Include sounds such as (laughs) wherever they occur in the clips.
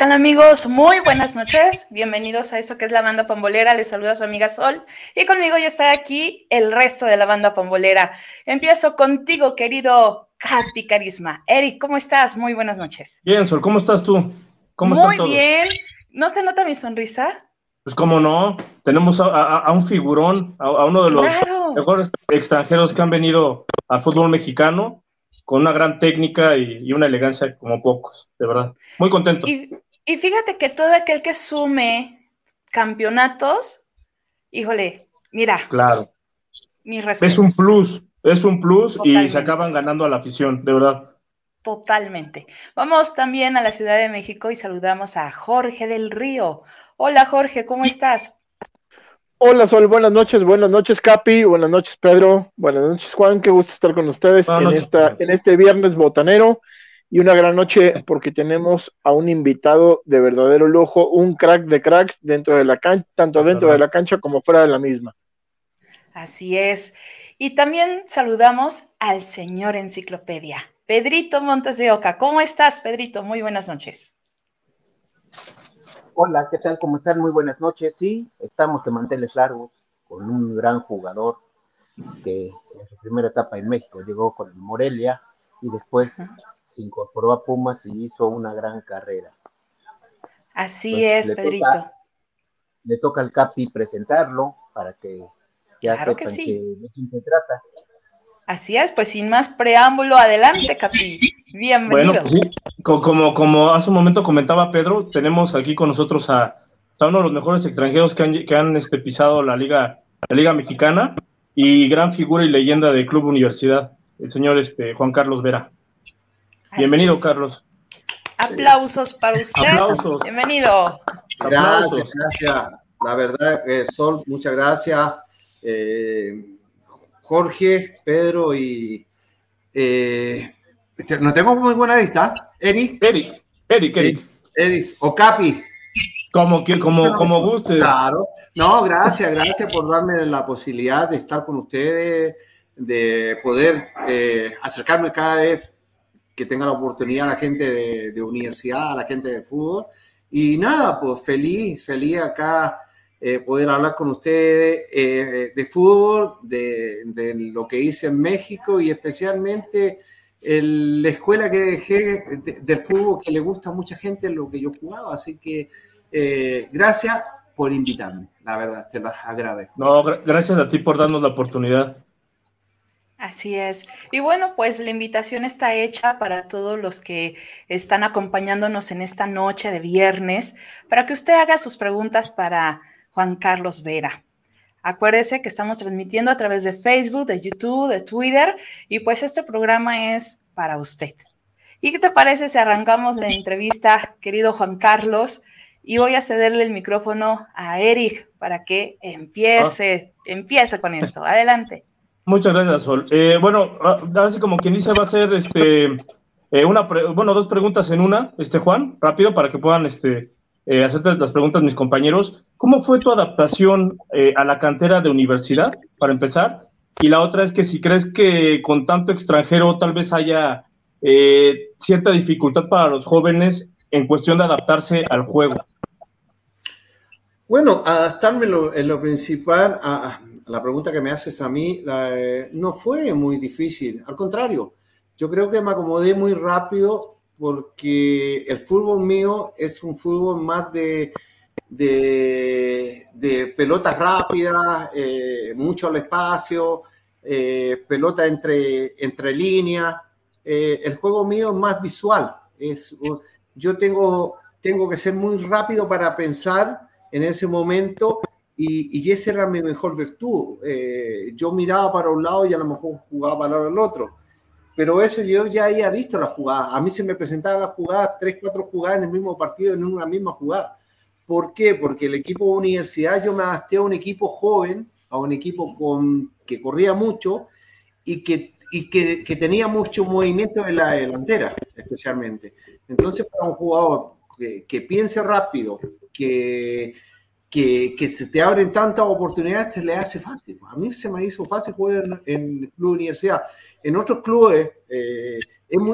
¿Qué tal amigos? Muy buenas noches. Bienvenidos a eso que es la banda pambolera. Les saluda su amiga Sol y conmigo ya está aquí el resto de la banda pambolera. Empiezo contigo, querido Capi Carisma. Eric, ¿cómo estás? Muy buenas noches. Bien, Sol, ¿cómo estás tú? ¿Cómo Muy bien. ¿No se nota mi sonrisa? Pues cómo no, tenemos a, un figurón, a, uno de los mejores extranjeros que han venido al fútbol mexicano con una gran técnica y, una elegancia como pocos, de verdad. Muy contento. Y, fíjate que todo aquel que sume campeonatos, híjole, mira. Claro. Mi respeto. Es un plus, es un plus y se acaban ganando a la afición, de verdad. Totalmente. Vamos también a la Ciudad de México y saludamos a Jorge del Río. Hola Jorge, ¿cómo estás? Hola Sol, buenas noches, buenas noches Capi, buenas noches Pedro, buenas noches Juan, qué gusto estar con ustedes en, esta, en este viernes botanero y una gran noche porque tenemos a un invitado de verdadero lujo, un crack de cracks dentro de la cancha, tanto dentro de la cancha como fuera de la misma. Así es. Y también saludamos al señor enciclopedia, Pedrito Montes de Oca. ¿Cómo estás, Pedrito? Muy buenas noches. Hola, ¿qué tal? ¿Cómo están? Muy buenas noches. Sí, estamos de manteles largos con un gran jugador que en su primera etapa en México llegó con el Morelia y después se incorporó a Pumas y hizo una gran carrera. Así es, Pedrito. le toca al Capi presentarlo para que ya claro que sí. de qué se trata. Así es, pues sin más preámbulo, adelante, Capi. Bienvenido. Bueno, sí, como, como hace un momento comentaba Pedro, tenemos aquí con nosotros a, uno de los mejores extranjeros que han, que han este, pisado la liga, la liga mexicana y gran figura y leyenda del Club Universidad, el señor este, Juan Carlos Vera. Bienvenido, Carlos. Aplausos para usted. Aplausos. Bienvenido. Gracias, gracias. La verdad, eh, Sol, muchas gracias. Eh, Jorge, Pedro y... Eh, no tengo muy buena vista. Eric. Eric, Eric, Eric. Eric. O Capi. Como, como, como guste. Claro. No, gracias, gracias por darme la posibilidad de estar con ustedes, de poder eh, acercarme cada vez que tenga la oportunidad la gente de universidad, a la gente de fútbol. Y nada, pues feliz, feliz acá eh, poder hablar con ustedes eh, de fútbol, de, lo que hice en México y especialmente la escuela que dejé del fútbol que le gusta a mucha gente lo que yo jugaba. Así que eh, gracias por invitarme, la verdad, te las agradezco. No, gracias a ti por darnos la oportunidad. Así es. Y bueno, pues la invitación está hecha para todos los que están acompañándonos en esta noche de viernes, para que usted haga sus preguntas para Juan Carlos Vera. Acuérdese que estamos transmitiendo a través de Facebook, de YouTube, de Twitter y pues este programa es para usted. ¿Y qué te parece si arrancamos la entrevista, querido Juan Carlos? Y voy a cederle el micrófono a Eric para que empiece, empiece con esto. Adelante. Muchas gracias, Sol. Eh, bueno, así como quien dice, va a ser este, eh, una, bueno, dos preguntas en una, este Juan, rápido, para que puedan este, eh, hacerte las preguntas mis compañeros. ¿Cómo fue tu adaptación eh, a la cantera de universidad, para empezar? Y la otra es que si crees que con tanto extranjero tal vez haya eh, cierta dificultad para los jóvenes en cuestión de adaptarse al juego. Bueno, adaptarme en lo principal a, la pregunta que me haces a mí eh, no fue muy difícil, al contrario, yo creo que me acomodé muy rápido porque el fútbol mío es un fútbol más de de, de pelotas rápidas, eh, mucho al espacio, eh, pelota entre, entre líneas. Eh, el juego mío es más visual. Es, yo tengo, tengo que ser muy rápido para pensar en ese momento y, y esa era mi mejor virtud. yo miraba para un lado y a lo mejor jugaba para el otro. Pero eso yo ya había visto la jugada. A mí se me presentaba la jugada, tres, cuatro jugadas en el mismo partido, en una misma jugada. ¿Por qué? Porque el equipo de universidad yo me adapté a un equipo joven, a un equipo con, que corría mucho y que, y que, que tenía mucho movimiento en la delantera, especialmente. Entonces, para un jugador que, que piense rápido, que, que, que, se te abren tantas oportunidades, se le hace fácil. A mí se me hizo fácil jugar en, el club universidad. En otros clubes eh,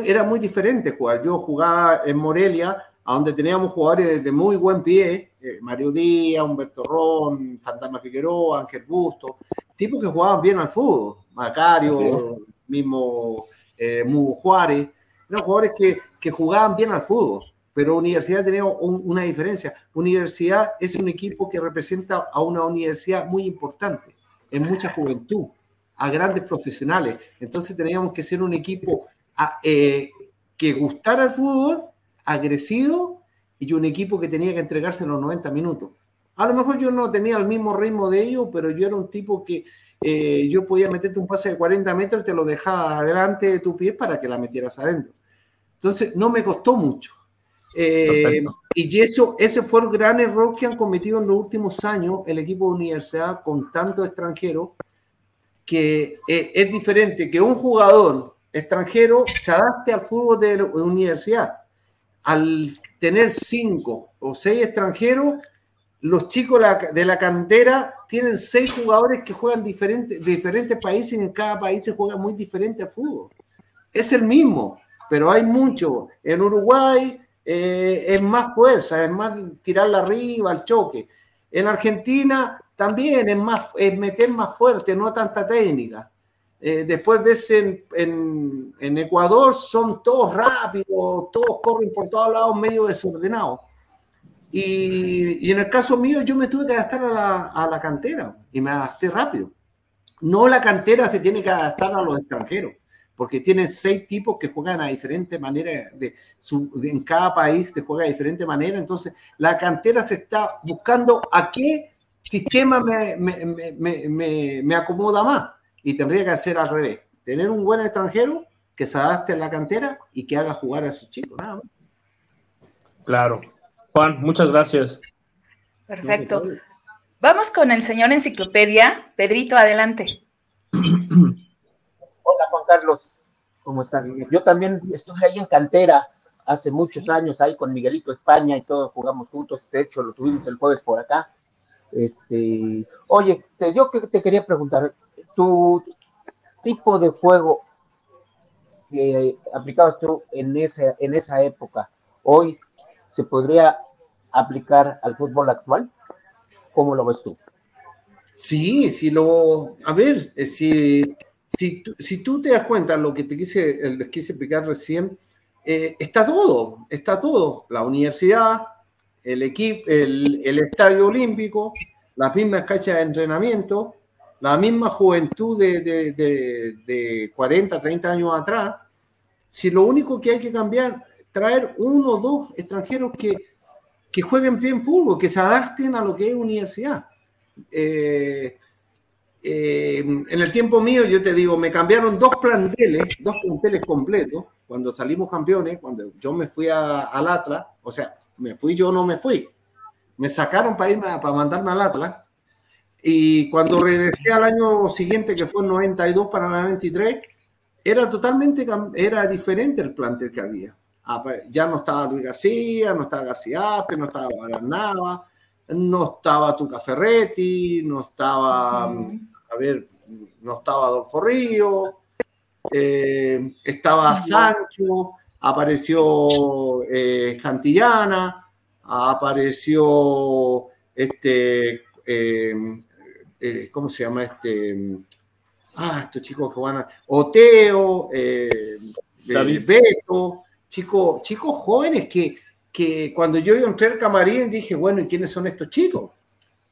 era muy diferente jugar. Yo jugaba en Morelia, a donde teníamos jugadores de muy buen pie, eh, Mario Díaz, Humberto Ron, Fantasma Figueroa, Ángel Busto, tipos que jugaban bien al fútbol, Macario, mismo eh, Mugo Juárez, eran jugadores que, que, jugaban bien al fútbol, pero Universidad tenía una diferencia. Universidad es un equipo que representa a una universidad muy importante, en mucha juventud, a grandes profesionales. Entonces teníamos que ser un equipo eh, que gustara el fútbol, agresivo, y un equipo que tenía que entregarse en los 90 minutos. A lo mejor yo no tenía el mismo ritmo de ellos, pero yo era un tipo que eh, yo podía meterte un pase de 40 metros y te lo dejaba adelante de tu pie para que la metieras adentro. Entonces, no me costó mucho. Eh, y eso, ese fue el gran error que han cometido en los últimos años el equipo de universidad con tanto extranjero, que eh, es diferente que un jugador extranjero se adapte al fútbol de la universidad. Al tener cinco o seis extranjeros, los chicos de la cantera tienen seis jugadores que juegan diferentes, diferentes países y en cada país se juega muy diferente al fútbol. Es el mismo, pero hay mucho. En Uruguay eh, es más fuerza, es más tirarla arriba, al choque. En Argentina también es, más, es meter más fuerte, no tanta técnica. Eh, después ves en, en, Ecuador, son todos rápidos, todos corren por todos lados medio desordenados. Y, y, en el caso mío, yo me tuve que adaptar a la, a la, cantera y me adapté rápido. No la cantera se tiene que adaptar a los extranjeros, porque tienen seis tipos que juegan a diferentes maneras, de, en cada país se juega de diferente manera, entonces la cantera se está buscando a qué sistema me, me, me, me acomoda más y tendría que hacer al revés, tener un buen extranjero que se adapte en la cantera y que haga jugar a sus chicos, nada más. Claro. Juan, muchas gracias. Perfecto. Vamos con el señor enciclopedia. Pedrito, adelante. (clears throat) Carlos, ¿cómo estás? Yo también estuve ahí en cantera hace muchos años, ahí con Miguelito España y todos jugamos juntos, de hecho lo tuvimos el jueves por acá. Este, oye, yo te quería preguntar, tu tipo de juego que aplicabas tú en esa, en esa época, hoy se podría aplicar al fútbol actual? ¿Cómo lo ves tú? Sí, si lo. A ver, eh, si, si, tú te das cuenta, lo que te quise, les quise explicar recién, eh, está todo, está todo. La universidad, el equipo, el, estadio olímpico, las mismas canchas de entrenamiento, la misma juventud de, de, 40, 30 años atrás, si lo único que hay que cambiar, traer uno o dos extranjeros que, que jueguen bien fútbol, que se adapten a lo que es universidad. Eh, eh, en el tiempo mío, yo te digo, me cambiaron dos planteles, dos planteles completos, cuando salimos campeones, cuando yo me fui al Atlas, o sea, me fui yo, no me fui. Me sacaron para irme, para mandarme al Atlas, y cuando regresé al año siguiente, que fue el 92 para el 93, era totalmente, era diferente el plantel que había. Ah, pues, ya no estaba Luis García, no estaba García no estaba Nava, no estaba Tuca Ferretti, no estaba, a ver, no estaba Adolfo Río, eh, estaba Sancho, apareció eh, Cantillana, apareció este, eh, eh, ¿cómo se llama este? Ah, estos chicos que van a... Oteo, eh, eh Beto, chicos, chicos jóvenes que, que cuando yo entré al camarín dije, bueno, ¿y quiénes son estos chicos?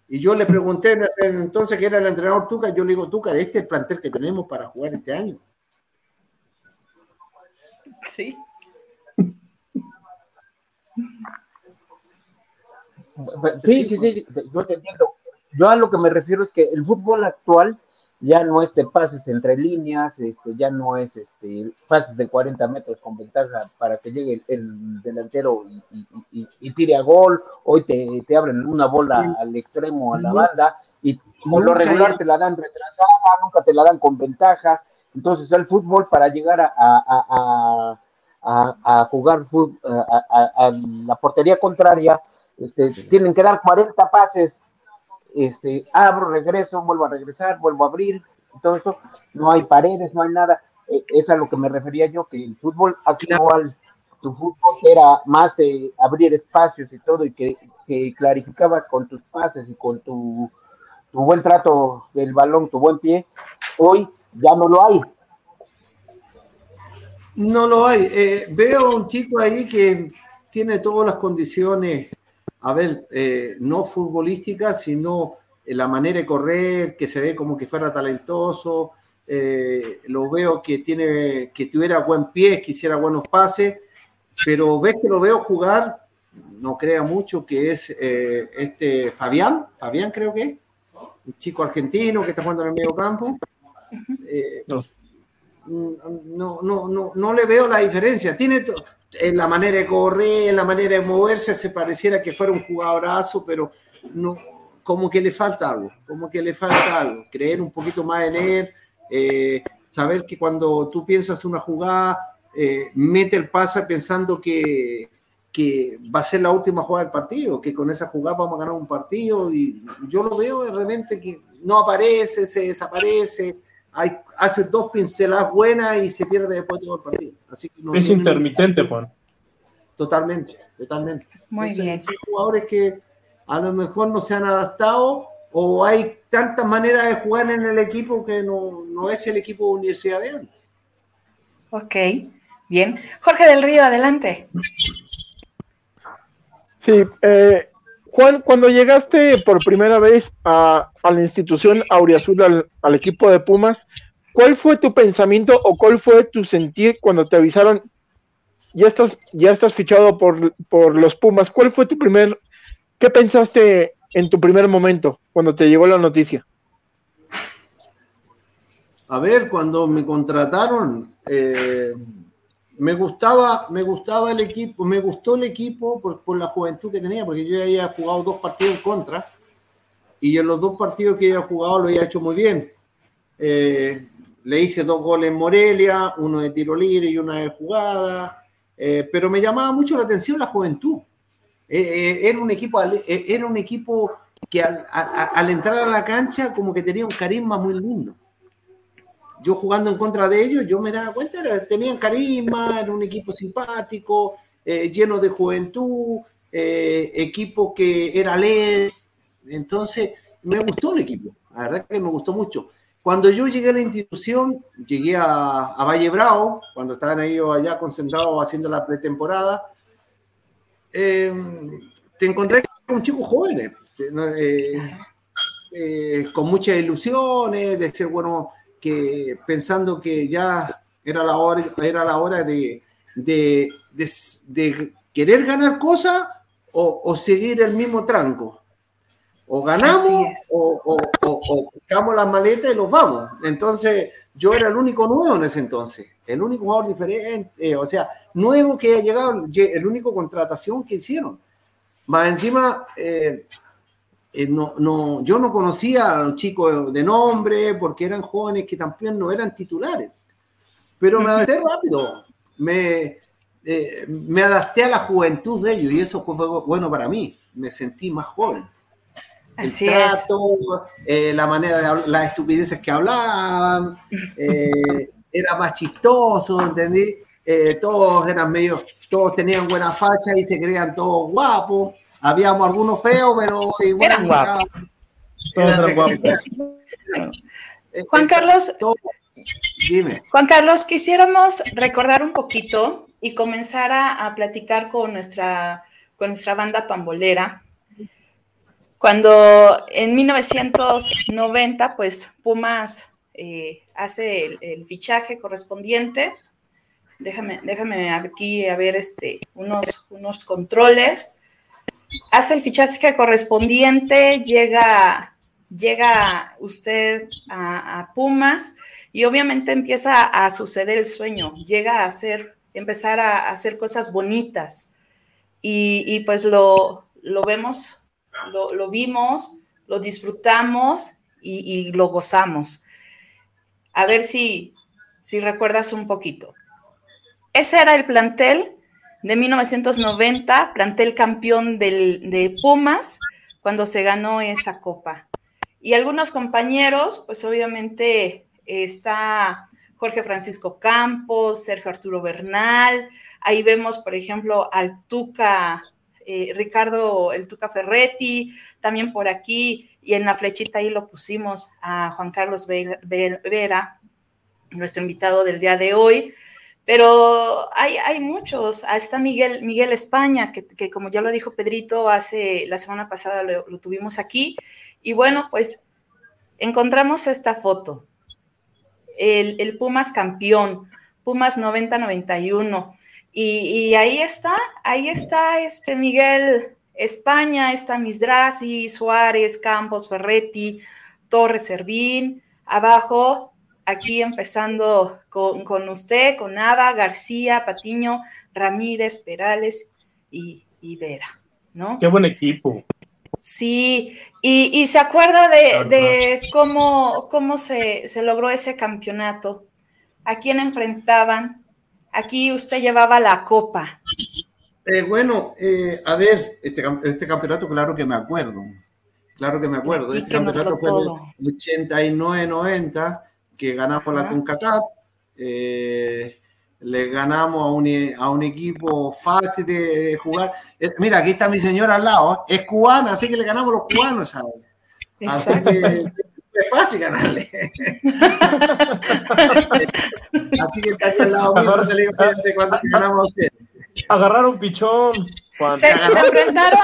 Y yo le pregunté entonces que era el entrenador Tuca, yo le digo, Tuca, este es el plantel que tenemos para jugar este año. Sí. Sí, sí, sí, yo te entiendo. Yo a lo que me refiero es que el fútbol actual ya no es de pases entre líneas, este, ya no es este, pases de 40 metros con ventaja para que llegue el, delantero y, tire a gol, hoy te, abren una bola al extremo, a la banda, y como lo regular te la dan retrasada, nunca te la dan con ventaja, entonces el fútbol para llegar a, a, a jugar a, la portería contraria, este, tienen que dar 40 pases este, abro, regreso, vuelvo a regresar, vuelvo a abrir, todo eso, no hay paredes, no hay nada. E, es a lo que me refería yo, que el fútbol actual tu fútbol era más de abrir espacios y todo, y que, clarificabas con tus pases y con tu, buen trato del balón, tu buen pie, hoy ya no lo hay. No lo hay. Eh, veo un chico ahí que tiene todas las condiciones, a ver, eh, no futbolísticas, sino la manera de correr, que se ve como que fuera talentoso, eh, lo veo que tiene, que tuviera buen pie, que hiciera buenos pases, pero ves que lo veo jugar, no crea mucho que es eh, este Fabián, Fabián creo que es, un chico argentino que está jugando en el medio campo. Eh, no. No, no, no, le veo la diferencia. Tiene en la manera de correr, en la manera de moverse, se pareciera que fuera un jugadorazo, pero no, como que le falta algo, como que le falta algo. Creer un poquito más en él, eh, saber que cuando tú piensas una jugada, eh, mete el pase pensando que, que, va a ser la última jugada del partido, que con esa jugada vamos a ganar un partido y yo lo veo de repente que no aparece, se desaparece, hay, hace dos pinceladas buenas y se pierde después todo el partido. Así es intermitente, Juan. Totalmente, totalmente. Muy bien. Son jugadores que a lo mejor no se han adaptado o hay tantas maneras de jugar en el equipo que no, es el equipo de Universidad de antes. Ok, bien. Jorge del Río, adelante. Sí, eh, Juan, cuando llegaste por primera vez a, la institución Auriazul, al, al, equipo de Pumas, ¿cuál fue tu pensamiento o cuál fue tu sentir cuando te avisaron, ya estás, ya estás fichado por, por los Pumas? ¿Cuál fue tu primer, qué pensaste en tu primer momento, cuando te llegó la noticia? A ver, cuando me contrataron, eh, me gustaba, me gustaba el equipo, me gustó el equipo por, la juventud que tenía, porque yo había jugado dos partidos en contra y en los dos partidos que había jugado lo había hecho muy bien. Eh, le hice dos goles en Morelia, uno de tiro libre y una de jugada, eh, pero me llamaba mucho la atención la juventud. Eh, era un equipo, era un equipo que al, entrar a la cancha como que tenía un carisma muy lindo. Yo jugando en contra de ellos, yo me daba cuenta, tenían carisma, era un equipo simpático, lleno de juventud, equipo que era ley. Entonces, me gustó el equipo, la verdad que me gustó mucho. Cuando yo llegué a la institución, llegué a, a Valle Bravo, cuando estaban ellos allá concentrados haciendo la pretemporada, Em, te encontré con chicos jóvenes, eh, eh, con muchas ilusiones, de ser bueno, que pensando que ya era la hora, era la hora de, de, querer ganar cosas o, seguir el mismo tranco. O ganamos o, o, o, buscamos las maletas y los vamos. Entonces, yo era el único nuevo en ese entonces, el único jugador diferente, eh, o sea, nuevo que ha llegado, el único contratación que hicieron. Más encima, eh, eh, no, no, yo no conocía a los chicos de nombre porque eran jóvenes que también no eran titulares, pero me adapté rápido, me, me adapté a la juventud de ellos y eso fue bueno para mí, me sentí más joven. Así es. Eh, la manera de las estupideces que hablaban, eh, era más chistoso, ¿entendí? Eh, todos eran medio, todos tenían buena facha y se creían todos guapos. Habíamos algunos feos, pero igual eran guapos. Juan Carlos, dime. Juan Carlos, quisiéramos recordar un poquito y comenzar a, a platicar con nuestra, con nuestra banda pambolera cuando en 1990, pues Pumas eh, hace el, fichaje correspondiente. Déjame, déjame aquí a ver este, unos, unos controles. Hace el fichaje correspondiente, llega, llega usted a, Pumas y obviamente empieza a suceder el sueño, llega a hacer, empezar a hacer cosas bonitas y, y pues lo, lo vemos lo, vimos, lo disfrutamos y, lo gozamos. A ver si, si recuerdas un poquito. Ese era el plantel de 1990, plantel campeón de Pumas, cuando se ganó esa copa. Y algunos compañeros, pues obviamente está Jorge Francisco Campos, Sergio Arturo Bernal. Ahí vemos, por ejemplo, al Tuca, eh, Ricardo, el Tuca Ferretti, también por aquí, y en la flechita ahí lo pusimos a Juan Carlos Vera, nuestro invitado del día de hoy. Pero hay, hay muchos. Ahí está Miguel, Miguel España, que, como ya lo dijo Pedrito, hace la semana pasada lo, tuvimos aquí. Y bueno, pues encontramos esta foto. El, el Pumas campeón, Pumas 90-91. Y, y, ahí está, ahí está este Miguel España, está Misdrasi, Suárez, Campos, Ferretti, Torres Servín. Abajo aquí empezando con, usted, con Ava, García, Patiño, Ramírez, Perales y, Vera, ¿no? Qué buen equipo. Sí, y, se acuerda de, cómo, cómo se, logró ese campeonato, a quién enfrentaban. Aquí usted llevaba la copa. Eh, bueno, eh, a ver, este, este, campeonato, claro que me acuerdo. Claro que me acuerdo. Este campeonato fue en el 89-90 que ganamos la CONCACAF, eh, le ganamos a un, a un, equipo fácil de jugar. Eh, mira, aquí está mi señora al lado, es cubana, así que le ganamos a los cubanos, ¿sabes? Así que es fácil ganarle. (laughs) así que está aquí al lado se le cuando ganamos a ustedes. Agarraron pichón. Se, enfrentaron,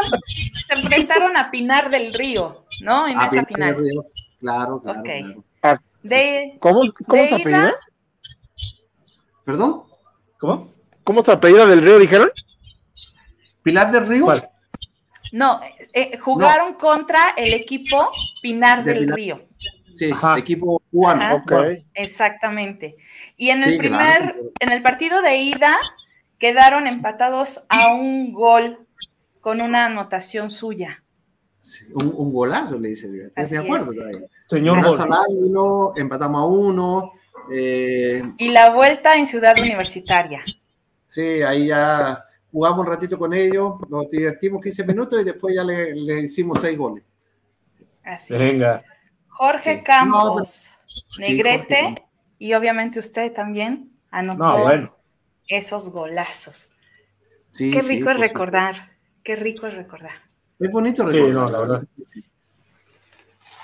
se enfrentaron a Pinar del Río, ¿no? En esa final. Claro, claro. Okay. claro. ¿Cómo, cómo se apellida? ¿Perdón? ¿Cómo? ¿Cómo se apellida del Río, dijeron? ¿Pilar del Río? No, eh, jugaron contra el equipo Pinar del Río. Sí, equipo cubano. Exactamente. Y en el primer, en el partido de ida, quedaron empatados a un gol con una anotación suya. Un, golazo, le dice. Me acuerdo todavía. Señor uno, empatamos a uno. Eh, y la vuelta en Ciudad Universitaria. Sí, ahí ya jugamos un ratito con ellos, nos divertimos 15 minutos y después ya le, hicimos seis goles. Así Venga. es. Jorge Campos, Negrete, y obviamente usted también anotó esos golazos. qué rico es recordar, qué rico es recordar. Es bonito recordar. No, la verdad.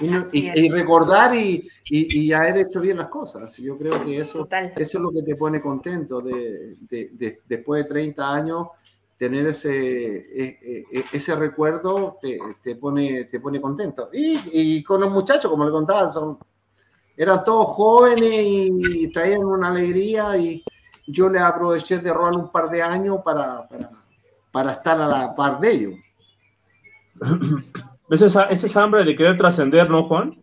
Y, recordar y, y, haber hecho bien las cosas. Yo creo que eso, eso es lo que te pone contento de, de, después de 30 años. Tener ese, e, e, e, ese recuerdo te, te, pone, te pone contento. Y, con los muchachos, como le contaba, son, eran todos jóvenes y traían una alegría y yo le aproveché de robar un par de años para, para, para estar a la par de ellos. (clears throat) ¿Ves esa, hambre de querer trascender, no, Juan?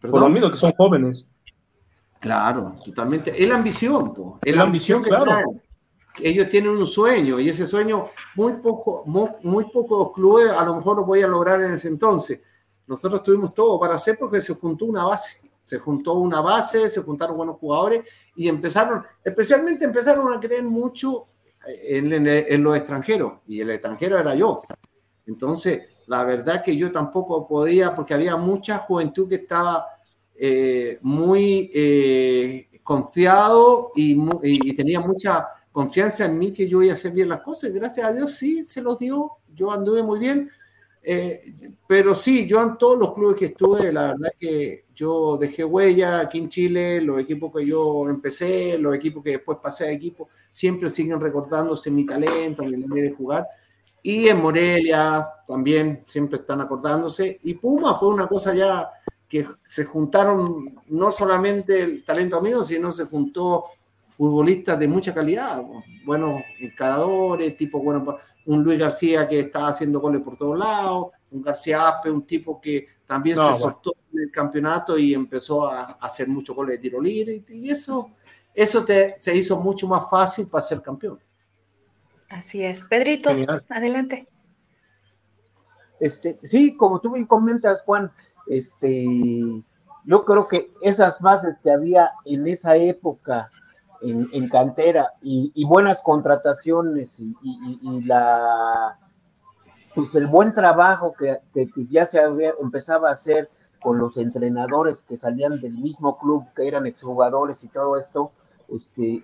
Por lo mismo que son jóvenes. Claro, totalmente. Es la ambición, po. es la, ambición, que traen. Ellos tienen un sueño y ese sueño muy poco, muy, pocos clubes a lo mejor lo podían lograr en ese entonces. Nosotros tuvimos todo para hacer porque se juntó una base. Se juntó una base, se juntaron buenos jugadores y empezaron, especialmente empezaron a creer mucho en, en los extranjeros y el extranjero era yo. Entonces, la verdad que yo tampoco podía, porque había mucha juventud que estaba eh, muy eh, confiado y, tenía mucha confianza en mí que yo iba a hacer bien las cosas. Gracias a Dios sí, se los dio. Yo anduve muy bien. Eh, pero sí, yo en todos los clubes que estuve, la verdad que yo dejé huella aquí en Chile, los equipos que yo empecé, los equipos que después pasé a equipo, siempre siguen recordándose mi talento, mi manera de jugar. Y en Morelia también siempre están acordándose. Y Puma fue una cosa ya que se juntaron no solamente el talento amigo, sino se juntó futbolistas de mucha calidad, buenos encaradores, tipo, bueno, un Luis García que estaba haciendo goles por todos lados, un García Aspe, un tipo que también se soltó en el campeonato y empezó a, hacer muchos goles de tiro libre, y eso, eso te, se hizo mucho más fácil para ser campeón. Así es. Pedrito, adelante. Este, sí, como tú me comentas, Juan, este, yo creo que esas bases que había en esa época en, cantera y, buenas contrataciones y, la pues el buen trabajo que, ya se había, empezaba a hacer con los entrenadores que salían del mismo club, que eran exjugadores y todo esto, este,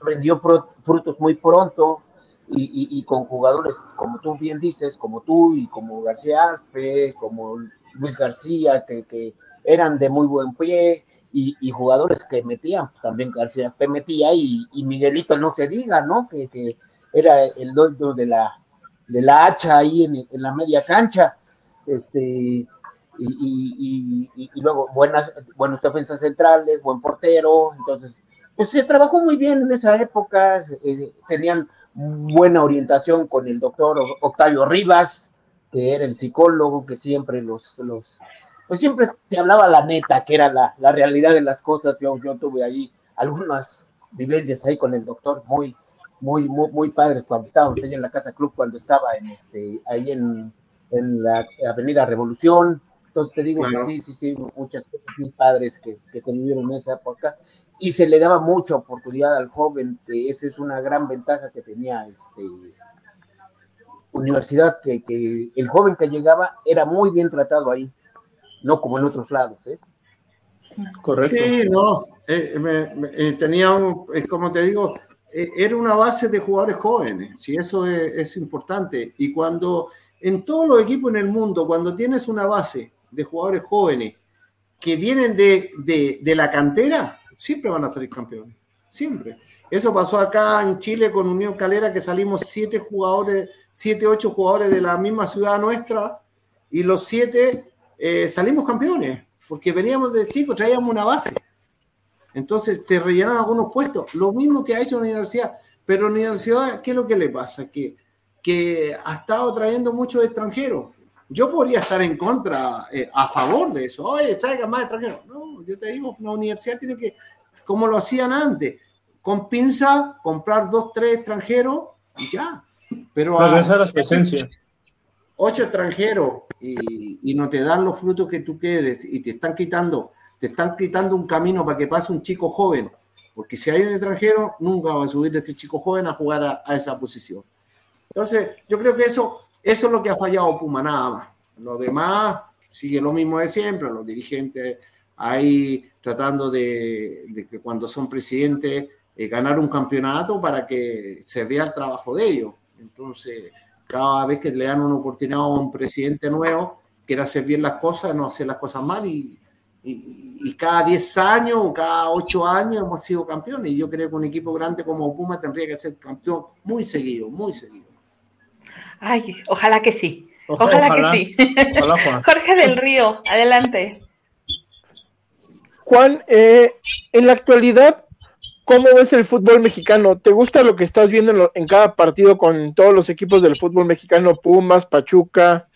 rendió frutos muy pronto y, con jugadores, como tú bien dices, como tú y como García Aspe, como Luis García, que, eran de muy buen pie, y, jugadores que metían, también García Aspe metía, y, Miguelito no se diga, ¿no? Que, que era el dueño de la, de la hacha ahí en, en la media cancha, este, y, luego buenas, buenas defensas centrales, buen portero, entonces, pues se trabajó muy bien en esa época, eh, tenían buena orientación con el doctor Octavio Rivas, que era el psicólogo que siempre los, los pues siempre se hablaba la neta, que era la, la realidad de las cosas, yo, yo tuve allí algunas vivencias ahí con el doctor muy, muy, muy, muy padres cuando estábamos ahí en la Casa Club, cuando estaba en este, ahí en, en la Avenida Revolución, entonces te digo que sí, sí, sí, muchas cosas muy padres que, que se vivieron en esa época y se le daba mucha oportunidad al joven, que esa es una gran ventaja que tenía este universidad, que, que el joven que llegaba era muy bien tratado ahí, no como en otros lados. ¿eh? Correcto. Sí, no, eh, eh, tenía, un, como te digo, era una base de jugadores jóvenes, si eso es, es, importante. Y cuando en todos los equipos en el mundo, cuando tienes una base de jugadores jóvenes que vienen de, de, la cantera, siempre van a salir campeones. Siempre. Eso pasó acá en Chile con Unión Calera, que salimos siete jugadores, siete, ocho jugadores de la misma ciudad nuestra, y los siete eh, salimos campeones, porque veníamos de chicos, traíamos una base. Entonces te rellenan algunos puestos. Lo mismo que ha hecho la universidad. Pero la universidad, ¿qué es lo que le pasa? Que, que ha estado trayendo muchos extranjeros. Yo podría estar en contra, eh, a favor de eso. Oye, traigan más extranjeros. No, yo te digo, una universidad tiene que, como lo hacían antes, con pinza, comprar dos, tres extranjeros y ya. Pero a, las presencias. Ocho extranjeros y, y, no te dan los frutos que tú quieres y te están quitando, te están quitando un camino para que pase un chico joven. Porque si hay un extranjero, nunca va a subir de este chico joven a jugar a, a esa posición. Entonces, yo creo que eso eso es lo que ha fallado Puma, nada más. Lo demás sigue lo mismo de siempre, los dirigentes ahí tratando de, que cuando son presidentes eh, ganar un campeonato para que se vea el trabajo de ellos. Entonces, cada vez que le dan una oportunidad a un presidente nuevo, quiere hacer bien las cosas, no hacer las cosas mal y, cada 10 años o cada 8 años hemos sido campeones. Y yo creo que un equipo grande como Puma tendría que ser campeón muy seguido, muy seguido. Ay, ojalá que sí. Ojalá, que sí. (laughs) Jorge del Río, adelante. Juan, eh, en la actualidad, ¿cómo ves el fútbol mexicano? ¿Te gusta lo que estás viendo en, cada partido con todos los equipos del fútbol mexicano, Pumas, Pachuca,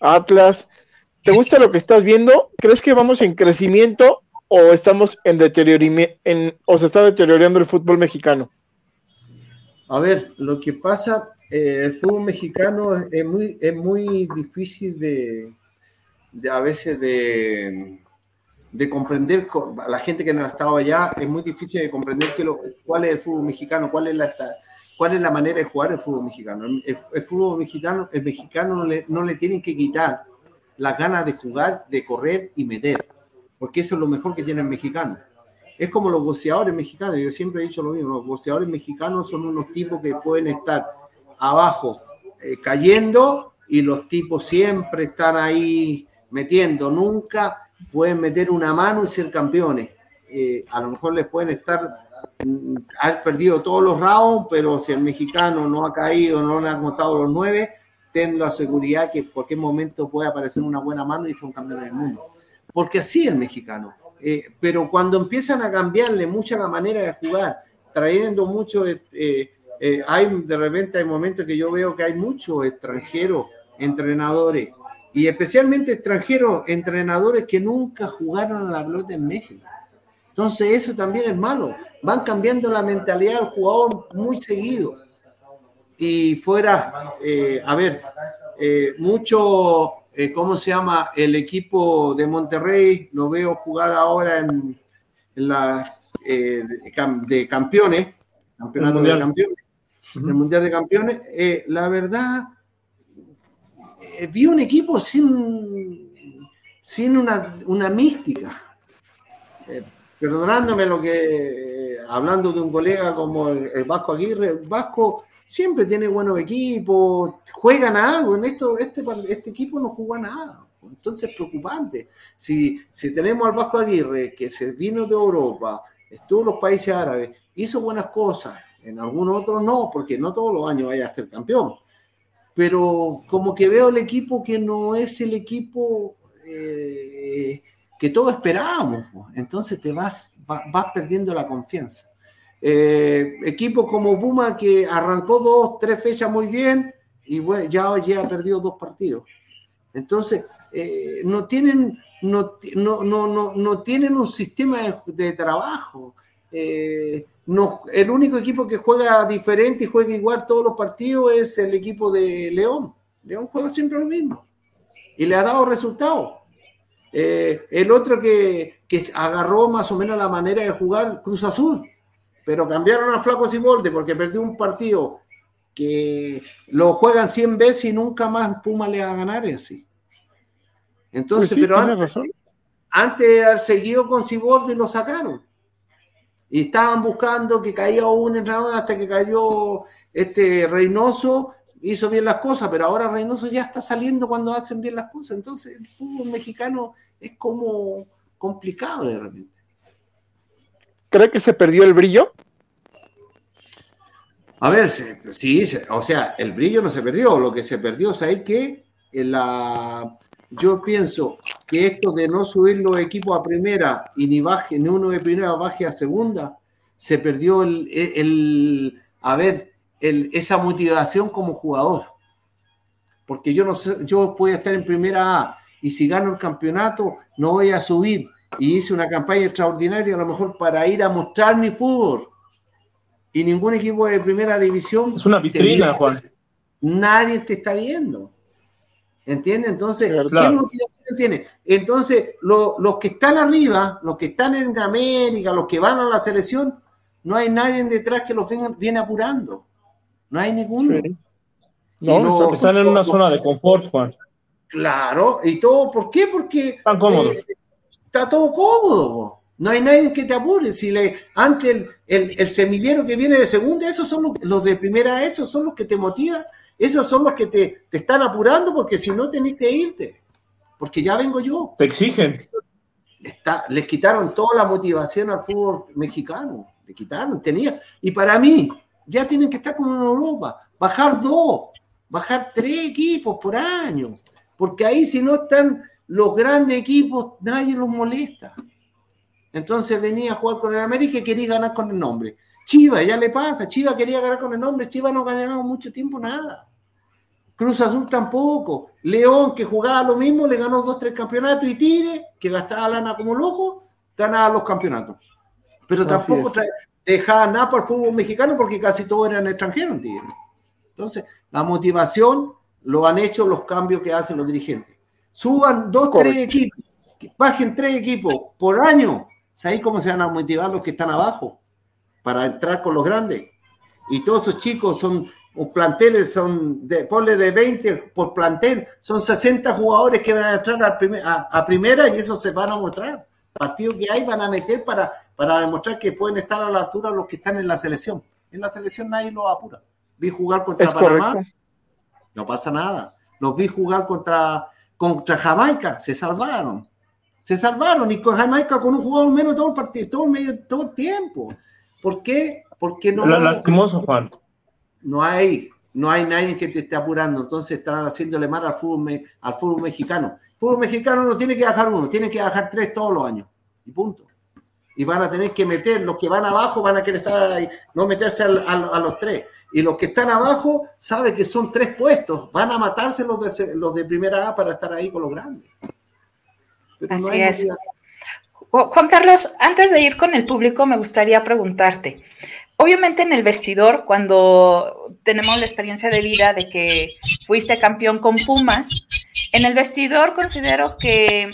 Atlas? ¿Te gusta lo que estás viendo? ¿Crees que vamos en crecimiento o estamos en deterioramiento o se está deteriorando el fútbol mexicano? A ver, lo que pasa eh, el fútbol mexicano es muy, es muy difícil de, a veces de, de comprender, la gente que no ha estado allá, es muy difícil de comprender que lo, cuál es el fútbol mexicano, cuál es la, cuál es la manera de jugar el fútbol mexicano. El, fútbol mexicano, el mexicano no le, no le tienen que quitar las ganas de jugar, de correr y meter, porque eso es lo mejor que tiene el mexicano. Es como los boxeadores mexicanos, yo siempre he dicho lo mismo, los boxeadores mexicanos son unos tipos que pueden estar abajo eh, cayendo y los tipos siempre están ahí metiendo, nunca pueden meter una mano y ser campeones. Eh, a lo mejor les pueden estar, mm, haber perdido todos los rounds, pero si el mexicano no ha caído, no le han costado los nueve, ten la seguridad que en cualquier momento puede aparecer una buena mano y son campeones del mundo. Porque así el mexicano. Eh, pero cuando empiezan a cambiarle mucho la manera de jugar, trayendo mucho eh, hay de repente hay momentos que yo veo que hay muchos extranjeros entrenadores y especialmente extranjeros entrenadores que nunca jugaron a la pelota en México. Entonces eso también es malo. Van cambiando la mentalidad del jugador muy seguido. Y fuera, eh, a ver, eh, mucho, ¿cómo se llama? El equipo de Monterrey, lo veo jugar ahora en, la de campeones, campeonato de campeones el Mundial de Campeones, eh, la verdad, eh, vi un equipo sin, sin una, una mística. Eh, perdonándome lo que, eh, hablando de un colega como el, Vasco Aguirre, Vasco siempre tiene buenos equipos, juegan algo, en esto, este, este equipo no jugó nada. Entonces es preocupante. Si, si tenemos al Vasco Aguirre, que se vino de Europa, estuvo en los países árabes, hizo buenas cosas, en algunos otros no, porque no todos los años vaya a ser campeón. Pero como que veo el equipo que no es el equipo eh, que todos esperábamos. Entonces te vas, vas, perdiendo la confianza. Eh, equipos como Puma que arrancó dos, tres fechas muy bien y ya, ya ha perdido dos partidos. Entonces, eh, no, tienen, no, no, no, no, tienen un sistema de, trabajo. Eh, no, el único equipo que juega diferente y juega igual todos los partidos es el equipo de León. León juega siempre lo mismo y le ha dado resultados. Eh, el otro que, que, agarró más o menos la manera de jugar Cruz Azul, pero cambiaron a Flaco Cibolde porque perdió un partido que lo juegan 100 veces y nunca más Puma le va a ganar y así. Entonces, pues pero antes, antes al seguido con Ciboldi lo sacaron. Y estaban buscando que caía un entrenador hasta que cayó este Reynoso, hizo bien las cosas, pero ahora Reynoso ya está saliendo cuando hacen bien las cosas. Entonces, el fútbol mexicano es como complicado de repente. ¿Cree que se perdió el brillo? A ver, sí, o sea, el brillo no se perdió, lo que se perdió es ahí que en la, yo pienso que esto de no subir los equipos a primera y ni baje, ni uno de primera baje a segunda, se perdió el, a ver, el, esa motivación como jugador. Porque yo no sé, yo puedo estar en primera A y si gano el campeonato no voy a subir. Y hice una campaña extraordinaria a lo mejor para ir a mostrar mi fútbol. Y ningún equipo de primera división. Es una vitrina, Juan. Nadie te está viendo. ¿Entiendes? Entonces, ¿qué motivación tiene? Entonces, los que están arriba, los que están en América, los que van a la selección, no hay nadie detrás que los viene apurando. No hay ninguno. No, están en una zona de confort, Juan. Claro, y todo, ¿por qué? Porque Están cómodos. Eh, está todo cómodo. No hay nadie que te apure. Si le, antes el, el, semillero que viene de segunda, esos son los, los de primera, esos son los que te motivan esos son los que te, están apurando porque si no tenés que irte. Porque ya vengo yo. Te exigen. Está, les quitaron toda la motivación al fútbol mexicano. Le quitaron, tenía. Y para mí, ya tienen que estar como en Europa. Bajar dos, bajar tres equipos por año. Porque ahí si no están los grandes equipos, nadie los molesta. Entonces venía a jugar con el América y quería ganar con el nombre. Chiva, ya le pasa. Chiva quería ganar con el nombre. Chiva no ganaba mucho tiempo nada. Cruz Azul tampoco. León, que jugaba lo mismo, le ganó dos, tres campeonatos. Y Tigre, que gastaba lana como loco, ganaba los campeonatos. Pero tampoco dejaba nada para el fútbol mexicano porque casi todos eran extranjeros en Tigre. Entonces, la motivación lo han hecho los cambios que hacen los dirigentes. Suban dos, tres equipos, bajen tres equipos por año. ¿Sabéis cómo se van a motivar los que están abajo para entrar con los grandes? Y todos esos chicos son planteles son, de, ponle de 20 por plantel, son 60 jugadores que van a entrar a, primera y eso se van a mostrar. Partidos que hay van a meter para, para demostrar que pueden estar a la altura los que están en la selección. En la selección nadie los apura. Vi jugar contra Panamá, no pasa nada. Los vi jugar contra, contra Jamaica, se salvaron. Se salvaron y con Jamaica con un jugador menos todo el partido, todo el, medio, todo el tiempo. ¿Por qué? Porque no. Lastimoso, Juan no hay, no hay nadie que te esté apurando, entonces están haciéndole mal al fútbol, al fútbol mexicano. El fútbol mexicano no tiene que bajar uno, tiene que bajar tres todos los años, y punto. Y van a tener que meter, los que van abajo van a querer estar ahí, no meterse a, los tres. Y los que están abajo saben que son tres puestos, van a matarse los de, los de primera A para estar ahí con los grandes. Así es. Juan Carlos, antes de ir con el público, me gustaría preguntarte, Obviamente en el vestidor, cuando tenemos la experiencia de vida de que fuiste campeón con Pumas, en el vestidor considero que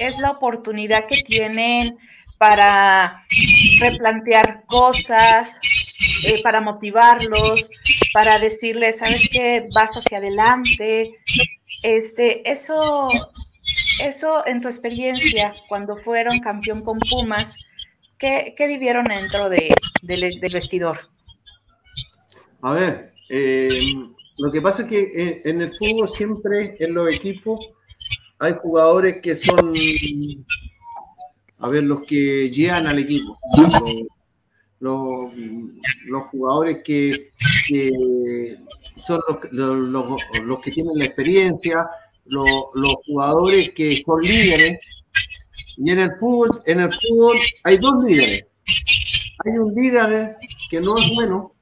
es la oportunidad que tienen para replantear cosas, eh, para motivarlos, para decirles, sabes que vas hacia adelante. Este, eso eso en tu experiencia, cuando fueron campeón con Pumas, ¿qué, vivieron dentro de, del vestidor? A ver, eh, lo que pasa es que en el fútbol siempre en los equipos hay jugadores que son, a ver, los que llegan al equipo. Los, jugadores que, son los, que tienen la experiencia, los, jugadores que son líderes. Y en el fútbol, en el fútbol hay dos líderes. Hay un líder que no es bueno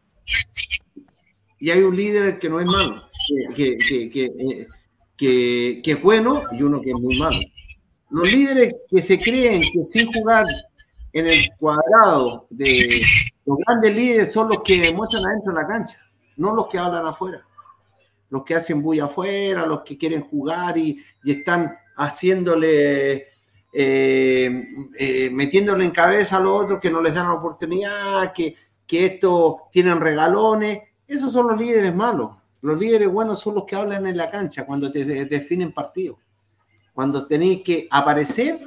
y hay un líder que no es malo, que, eh, que, es bueno y uno que es muy malo. Los líderes que se creen que sin jugar en el cuadrado de los grandes líderes son los que muestran adentro de la cancha, no los que hablan afuera. Los que hacen bulla afuera, los que quieren jugar y, están haciéndole, eh, eh, metiéndole en cabeza a los otros que no les dan la oportunidad, que, que estos tienen regalones esos son los líderes malos. Los líderes buenos son los que hablan en la cancha cuando te definen partido. Cuando tenéis que aparecer,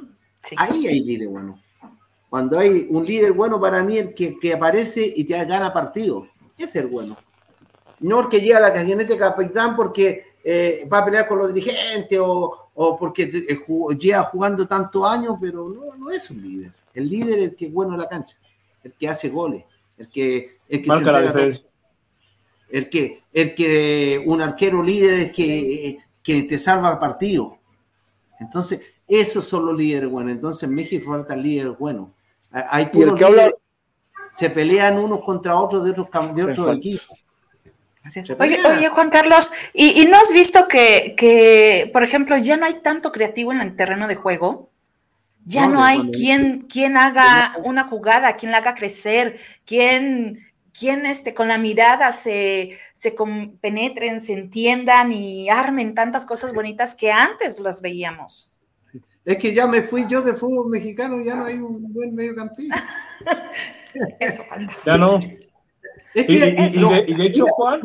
ahí hay líder bueno. Cuando hay un líder bueno para mí, el que, aparece y te gana partido. Ese es el bueno. No que llega a la camioneta capitán porque eh, va a pelear con los dirigentes o, porque eh, lleva jugando tantos años, pero no, no es un líder. El líder es el que es bueno en la cancha, el que hace goles, el que, el que se el que, el que un arquero líder es que, que te salva el partido. Entonces, esos son los líderes buenos. Entonces, en México faltan líderes buenos. Hay puros líderes, se pelean unos contra otros de otros, de otros equipos. Oye, oye, Juan Carlos, ¿y, no has visto que, que, por ejemplo, ya no hay tanto creativo en el terreno de juego? Ya no, hay quien, quien haga una jugada, quien la haga crecer, quien quien este, con la mirada se, se penetren, se entiendan y armen tantas cosas bonitas que antes las veíamos. Es que ya me fui yo de fútbol mexicano, ya no hay un buen mediocampista. (laughs) Eso falta. Ya no. Es que, y, de, hecho, Juan.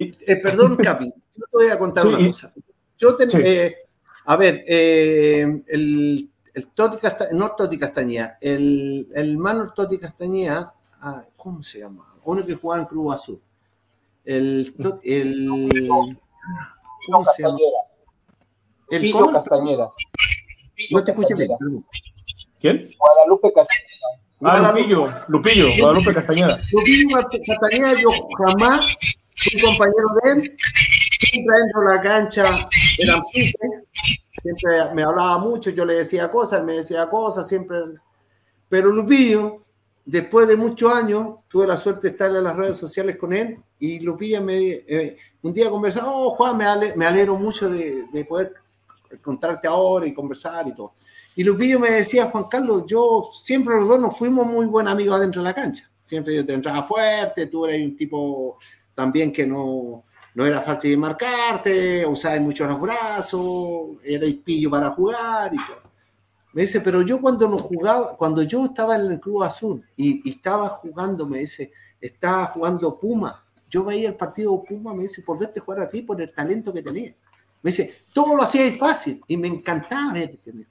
Eh, perdón, Capi, yo te voy a contar una cosa. Yo eh, a ver, eh, el, el Toti Castañeda, no Toti Castañeda, el, el Manuel Toti Castañeda, ah, ¿cómo se llama? uno que jugaba en Club Azul. El, el ¿Cómo se llama? El Castañeda. No te escuché bien. ¿Quién? Guadalupe Castañeda. Ah, Lupillo, Lupillo, Guadalupe Castañeda. Lupillo Castañeda, yo jamás fui compañero de él. Siempre dentro de la cancha eran pique. Siempre me hablaba mucho, yo le decía cosas, él me decía cosas, siempre. Pero Lupillo después de muchos años, tuve la suerte de estar en las redes sociales con él y Lupilla me, eh, un día conversamos, oh Juan, me, me alegro mucho de, poder encontrarte ahora y conversar y todo. Y Lupillo me decía, Juan Carlos, yo siempre los dos nos fuimos muy buenos amigos adentro de la cancha. Siempre yo te entraba fuerte, tú eres un tipo también que no, no era fácil de marcarte, usabas mucho los brazos, erais pillo para jugar y todo. Me dice, pero yo cuando no jugaba, cuando yo estaba en el Club Azul y, estaba jugando, me dice, estaba jugando Puma. Yo veía el partido Puma, me dice, por verte jugar a ti, por el talento que tenía. Me dice, todo lo hacía fácil y me encantaba verte.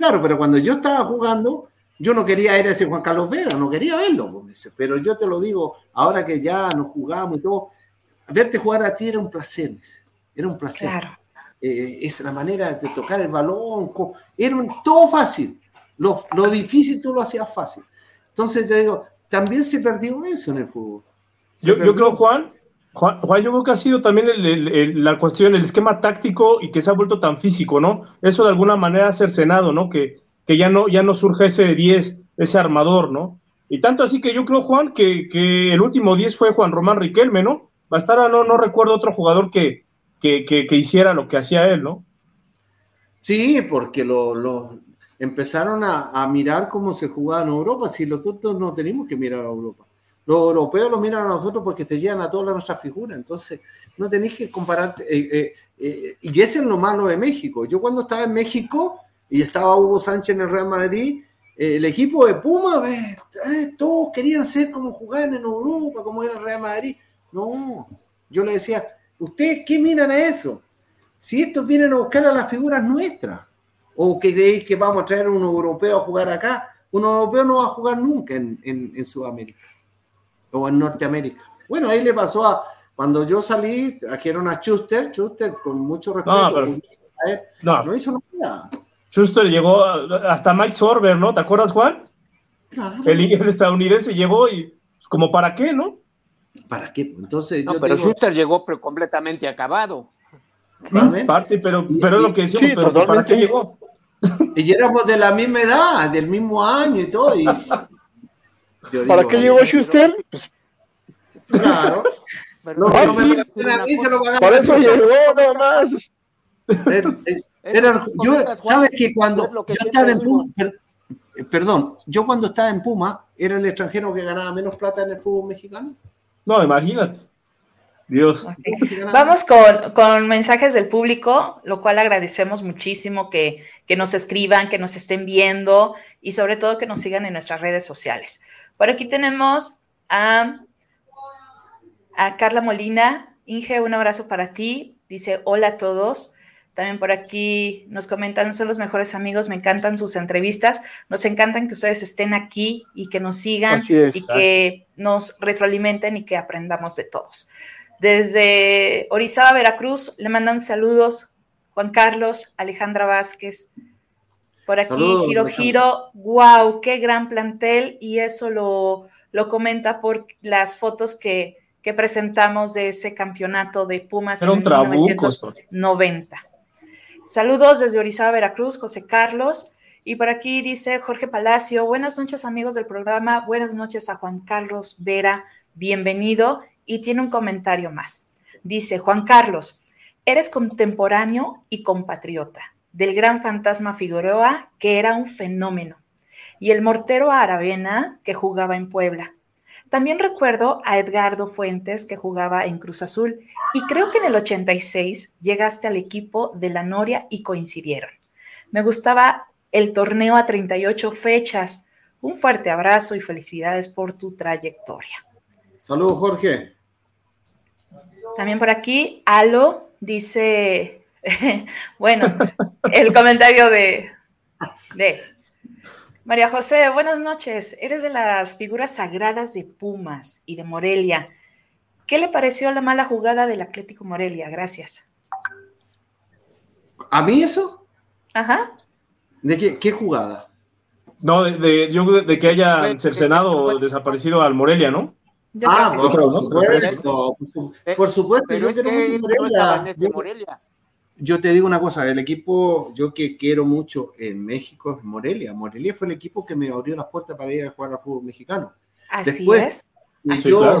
Claro, pero cuando yo estaba jugando, yo no quería ir a ese Juan Carlos Vega, no quería verlo. Pues, me dice, pero yo te lo digo, ahora que ya nos jugamos y todo, verte jugar a ti era un placer. Era un placer. Claro. Eh, es la manera de tocar el balón, era todo fácil. Lo, difícil tú lo hacías fácil. Entonces te digo, también se perdió eso en el fútbol. Yo, creo, Juan, Juan, yo creo que ha sido también la cuestión, el esquema táctico y que se ha vuelto tan físico, ¿no? Eso de alguna manera ha cercenado, ¿no? Que, que ya no, ya no surge ese 10, ese armador, ¿no? Y tanto así que yo creo, Juan, que, que el último 10 fue Juan Román Riquelme, ¿no? Bastara, no, no recuerdo otro jugador que, que, hiciera lo que hacía él, ¿no? Sí, porque lo, empezaron a, mirar cómo se jugaba en Europa, si nosotros no tenemos que mirar a Europa. Los europeos lo miran a nosotros porque te llegan a todas nuestras figuras, entonces no tenéis que comparar. Eh, eh, eh, y ese es lo malo de México. Yo cuando estaba en México y estaba Hugo Sánchez en el Real Madrid, el equipo de Puma, todos querían ser como jugaban en Europa, como era el Real Madrid. No, yo le decía, ¿Ustedes qué miran a eso? Si estos vienen a buscar a las figuras nuestras, ¿O creéis que vamos a traer un europeo a jugar acá? Un europeo no va a jugar nunca en, Sudamérica o en Norteamérica. Bueno, ahí le pasó a, cuando yo salí, trajeron a Schuster, Schuster con mucho respeto. No, no. hizo nada. Schuster llegó hasta Mike Sorber, ¿no? ¿Te acuerdas, Juan? Claro. El, estadounidense llegó y, pues, como para qué, ¿no? ¿Para qué? Entonces, no, pero Schuster llegó pero completamente acabado. Sí, parte, pero, pero es lo que decimos, pero ¿para qué llegó? Y éramos de la misma edad, del mismo año y todo. Y (laughs) ¿Para qué llegó Schuster? Pues, claro. No, no, me a mí, se lo Por eso llegó nomás. Era, yo, ¿sabes que cuando yo estaba en Puma, perdón, yo cuando estaba en Puma, era el extranjero que ganaba menos plata en el fútbol mexicano? No, imagínate. Dios. Vamos con, con, mensajes del público, lo cual agradecemos muchísimo que, que, nos escriban, que nos estén viendo y sobre todo que nos sigan en nuestras redes sociales. Por aquí tenemos a, a Carla Molina. Inge, un abrazo para ti. Dice, hola a todos. También por aquí nos comentan, son los mejores amigos, me encantan sus entrevistas, nos encantan que ustedes estén aquí y que nos sigan y que nos retroalimenten y que aprendamos de todos. Desde Orizaba, Veracruz, le mandan saludos Juan Carlos, Alejandra Vázquez. Por aquí, Giro Giro, wow, qué gran plantel. Y eso lo, lo comenta por las fotos que, que, presentamos de ese campeonato de Pumas en 1990. Saludos desde Orizaba, Veracruz, José Carlos. Y por aquí dice Jorge Palacio, buenas noches amigos del programa, buenas noches a Juan Carlos Vera, bienvenido y tiene un comentario más. Dice Juan Carlos, eres contemporáneo y compatriota del gran fantasma Figueroa, que era un fenómeno, y el mortero Aravena, que jugaba en Puebla. También recuerdo a Edgardo Fuentes, que jugaba en Cruz Azul, y creo que en el 86 llegaste al equipo de la Noria y coincidieron. Me gustaba el torneo a 38 fechas. Un fuerte abrazo y felicidades por tu trayectoria. Saludos, Jorge. También por aquí, Alo dice, (laughs) bueno, el comentario de, de María José, buenas noches. Eres de las figuras sagradas de Pumas y de Morelia. ¿Qué le pareció la mala jugada del Atlético Morelia? Gracias. ¿A mí eso? Ajá. ¿De qué, qué jugada? No, de, de, de que haya cercenado o desaparecido al Morelia, ¿no? Ah, por, supuesto, por supuesto, yo quiero mucho Morelia. Yo, te digo una cosa, el equipo, yo que quiero mucho en México es Morelia. Morelia fue el equipo que me abrió las puertas para ir a jugar al fútbol mexicano. Así Después, es. yo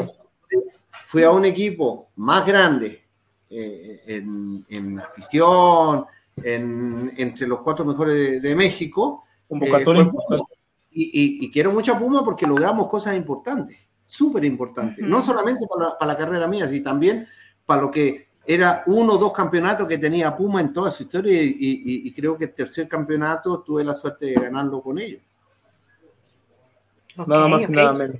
fui a un equipo más grande eh, en, afición, en, entre los cuatro mejores de, México. Eh, y, y quiero mucho a Puma porque logramos cosas importantes súper importante, no solamente para la, carrera mía, sino también para lo que era uno o dos campeonatos que tenía Puma en toda su historia y, creo que el tercer campeonato tuve la suerte de ganarlo con ellos. nada más nada menos.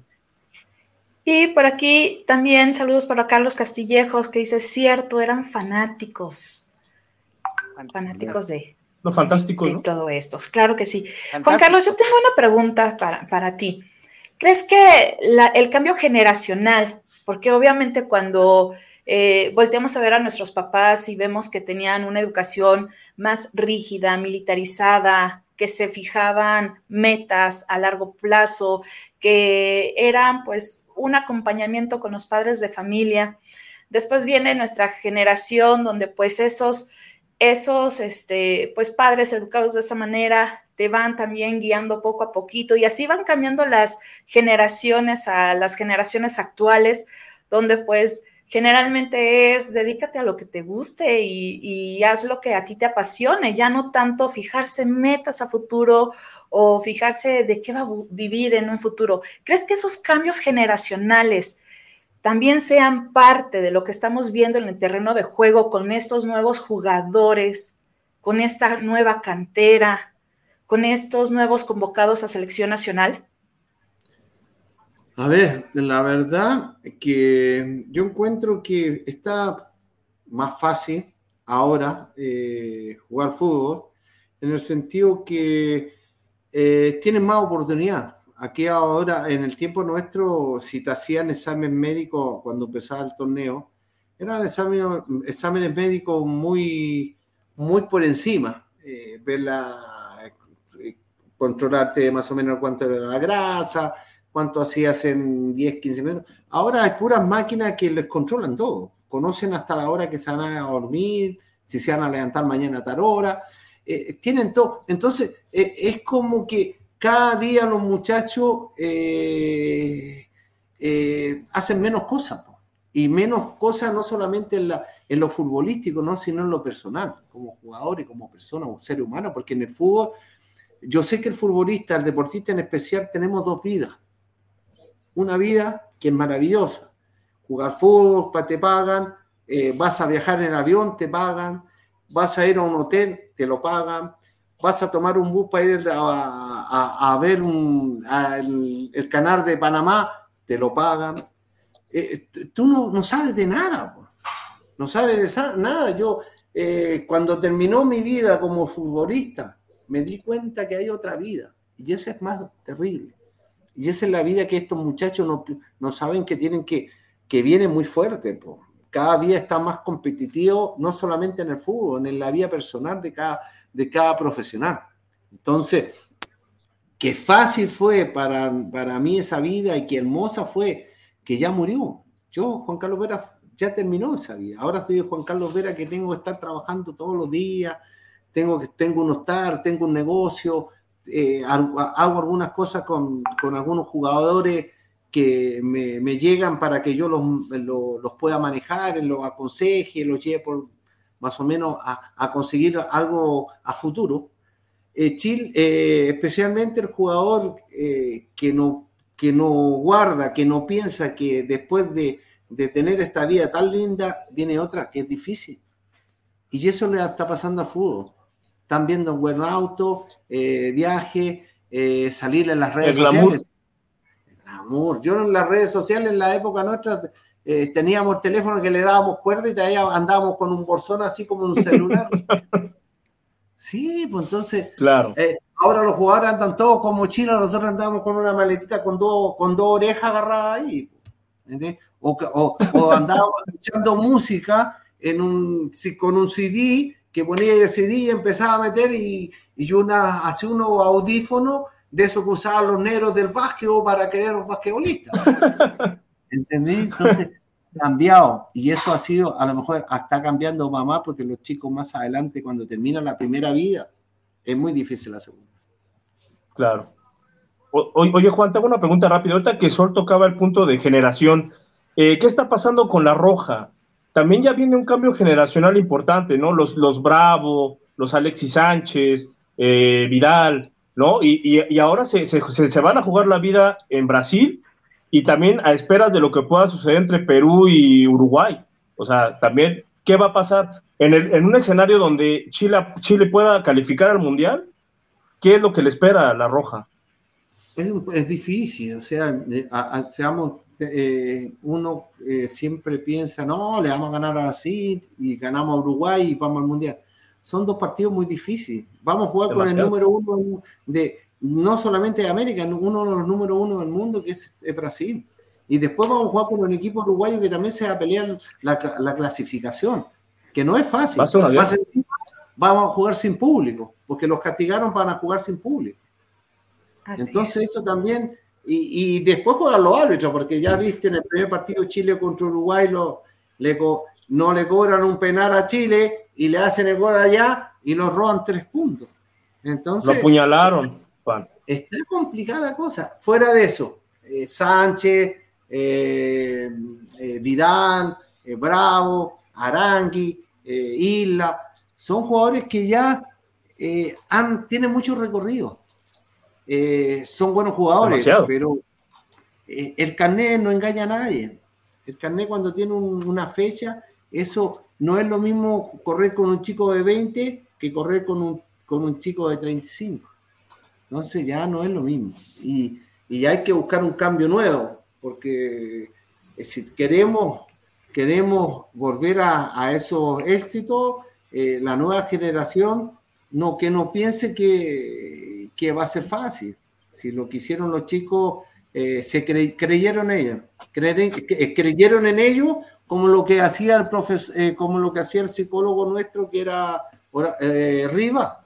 Y por aquí también saludos para Carlos Castillejos que dice, cierto, eran fanáticos. Fanáticos de, no, fantástico, de, todo esto. Claro que sí. Juan Carlos, yo tengo una pregunta para, para ti. ¿Crees que el cambio generacional, porque obviamente cuando eh, volteamos a ver a nuestros papás y vemos que tenían una educación más rígida, militarizada, que se fijaban metas a largo plazo, que eran pues un acompañamiento con los padres de familia. Después viene nuestra generación donde pues esos, esos este, pues padres educados de esa manera te van también guiando poco a poquito y así van cambiando las generaciones a las generaciones actuales, donde pues generalmente es dedícate a lo que te guste y, haz lo que a ti te apasione, ya no tanto fijarse metas a futuro o fijarse de qué va a vivir en un futuro. ¿Crees que esos cambios generacionales también sean parte de lo que estamos viendo en el terreno de juego con estos nuevos jugadores, con esta nueva cantera? Con estos nuevos convocados a selección nacional? A ver, la verdad que yo encuentro que está más fácil ahora eh, jugar fútbol en el sentido que eh, tienen más oportunidad. Aquí ahora, en el tiempo nuestro, si te hacían examen médico cuando empezaba el torneo, eran exámenes, exámenes médicos muy, muy por encima. Eh, ver la, controlarte más o menos cuánto era la grasa, cuánto hacías en 10, 15 minutos. Ahora hay puras máquinas que les controlan todo. Conocen hasta la hora que se van a dormir, si se van a levantar mañana a tal hora. Eh, tienen todo. Entonces, eh, es como que cada día los muchachos eh, hacen menos cosas. Y menos cosas no solamente en, lo futbolístico, ¿no? sino en lo personal, como jugadores, como persona, como ser humano, porque en el fútbol, yo sé que el futbolista, el deportista en especial, tenemos dos vidas una vida que es maravillosa. Jugar fútbol, te pagan, eh, vas a viajar en avión, te pagan, vas a ir a un hotel, te lo pagan, vas a tomar un bus para ir a, ver el, canal de Panamá, te lo pagan. Eh, tú no, sabes de nada, no sabes de nada. Yo, eh, cuando terminó mi vida como futbolista, me di cuenta que hay otra vida y esa es más terrible. Y esa es la vida que estos muchachos no, saben que tienen que, que viene muy fuerte. Cada día está más competitivo, no solamente en el fútbol, en la vida personal de cada, de cada profesional. Entonces, qué fácil fue para, para mí esa vida y qué hermosa fue que ya murió. Yo, Juan Carlos Vera, ya terminó esa vida. Ahora soy Juan Carlos Vera que tengo que estar trabajando todos los días, tengo, tengo un hostar, tengo un negocio, eh, hago algunas cosas con, algunos jugadores que me, llegan para que yo los, pueda manejar, los aconseje, los lleve por más o menos a, conseguir algo a futuro. Eh, Chile, eh, especialmente el jugador que, no, que no guarda, que no piensa que después de, de tener esta vida tan linda, viene otra que es difícil. Y eso le está pasando al fútbol están viendo un buen auto, eh, viaje, eh, salir en las redes sociales. Amor. Yo en las redes sociales, en la época nuestra, eh, teníamos teléfono que le dábamos cuerda y ahí andábamos con un bolsón así como un celular. (laughs) sí, pues entonces. Claro. ahora los jugadores andan todos con mochila, nosotros andamos con una maletita con dos, con dos orejas agarradas ahí. O, o, o andábamos escuchando música en un, con un CD que ponía el CD y empezaba a meter y, y una, hace unos audífonos de esos que usaban los negros del básquetbol para querer los basquetbolistas. (laughs) ¿Entendés? Entonces, cambiado. Y eso ha sido, a lo mejor está cambiando mamá porque los chicos más adelante, cuando terminan la primera vida, es muy difícil la segunda. Claro. oye, Juan, te hago una pregunta rápida. Ahorita que Sol tocaba el punto de generación, eh, ¿qué está pasando con la roja? También ya viene un cambio generacional importante, ¿no? Los, los Bravo, los Alexis Sánchez, eh, Vidal, ¿no? Y, ahora se, se, van a jugar la vida en Brasil y también a esperas de lo que pueda suceder entre Perú y Uruguay. O sea, también, ¿qué va a pasar? En, el, en un escenario donde Chile, Chile pueda calificar al Mundial, ¿qué es lo que le espera a la Roja? Es, difícil, o sea, eh, seamos eh, uno eh, siempre piensa, no, le vamos a ganar a Brasil y ganamos a Uruguay y vamos al Mundial. Son dos partidos muy difíciles. Vamos a jugar con el número uno de, no solamente de América, uno de los número uno del mundo, que es, Brasil. Y después vamos a jugar con un equipo uruguayo que también se va a pelear la, clasificación, que no es fácil. vamos a jugar sin público, porque los castigaron para jugar sin público. Entonces eso también y, después juegan los árbitros, porque ya viste en el primer partido Chile contra Uruguay lo, le, no le cobran un penal a Chile y le hacen el gol allá y nos roban tres puntos. Entonces. Lo apuñalaron, Está complicada la cosa. Fuera de eso, eh, Sánchez, eh, eh, Vidal, Bravo, Arangui, Isla, son jugadores que ya han, tienen mucho recorrido eh, son buenos jugadores, pero eh, el carnet no engaña a nadie. El carnet cuando tiene una fecha, eso no es lo mismo correr con un chico de 20 que correr con un, con un chico de 35. Entonces ya no es lo mismo. Y, y hay que buscar un cambio nuevo, porque eh, si queremos, queremos volver a, a esos éxitos, la nueva generación no, que no piense que, que va a ser fácil. Si lo que hicieron los chicos, eh, se creyeron ellos, eh, creyeron en ellos como lo que hacía el profesor, eh, como lo que hacía el psicólogo nuestro que era Riva.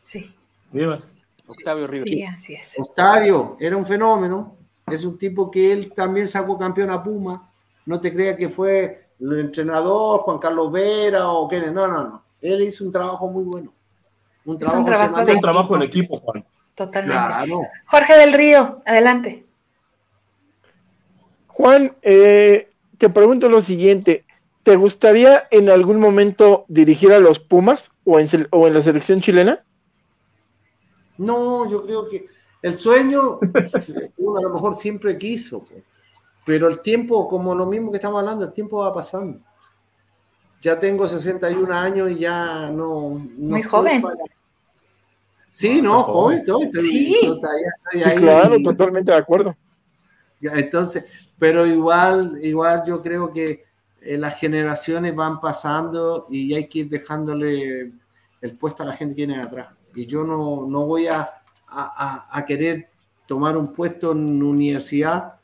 Sí. Riva. Octavio Riva. Sí, así es. Octavio era un fenómeno. Es un tipo que él también sacó campeón a Puma. No te creas que fue el entrenador Juan Carlos Vera o qué. No, no, no. Él hizo un trabajo muy bueno. Un trabajo, un trabajo, de un trabajo en equipo, Juan. Totalmente. Jorge del Río, adelante. Juan, eh, te pregunto lo siguiente. ¿Te gustaría en algún momento dirigir a los Pumas o en, o en la selección chilena? No, yo creo que el sueño, (laughs) uno a lo mejor siempre quiso, pero el tiempo, como lo mismo que estamos hablando, el tiempo va pasando. Ya tengo 61 años y ya no. Muy joven. Sí, no, joven, estoy, sí. claro, totalmente de acuerdo. Entonces, pero igual, igual yo creo que eh, las generaciones van pasando y hay que ir dejándole el puesto a la gente que viene atrás. Y yo no, no voy a, a, querer tomar un puesto en universidad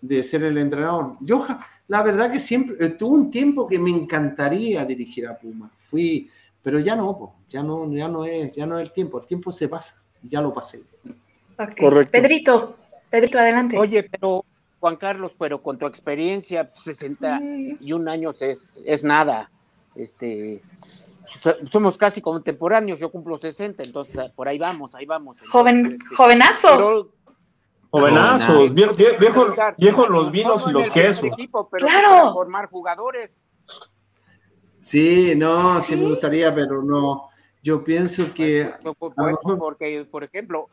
de ser el entrenador. Yo, la verdad que siempre, eh, tuve un tiempo que me encantaría dirigir a Puma. Fui, pero ya no, ya no, ya no es, ya no es el tiempo, el tiempo se pasa, ya lo pasé. Correcto. Pedrito, Pedrito, adelante. Oye, pero Juan Carlos, pero con tu experiencia, 61 años es, es nada. Este, somos casi contemporáneos, yo cumplo 60, entonces por ahí vamos, ahí vamos. Joven, este, jovenazos. jovenazos, viejos los vinos y los quesos. claro. formar jugadores. Sí, no, sí. me gustaría, pero no. Yo pienso que. Porque, por ejemplo,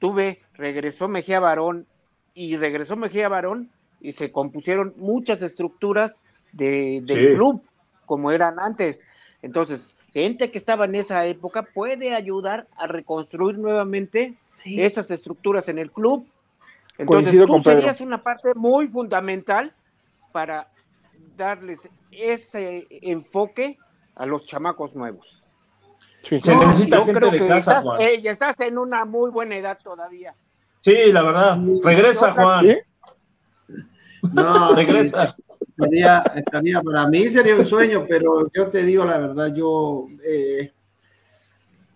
tuve, regresó Mejía Barón y regresó Mejía Barón y se compusieron muchas estructuras de, del club como eran antes. Entonces, gente que estaba en esa época puede ayudar a reconstruir nuevamente esas estructuras en el club. Entonces, tú serías una parte muy fundamental para darles ese enfoque a los chamacos nuevos. Sí, se necesita yo creo que estás, eh, estás en una muy buena edad todavía. Sí, la verdad. Regresa, Juan. No, regresa. estaría, para mí sería un sueño, pero yo te digo la verdad, yo eh,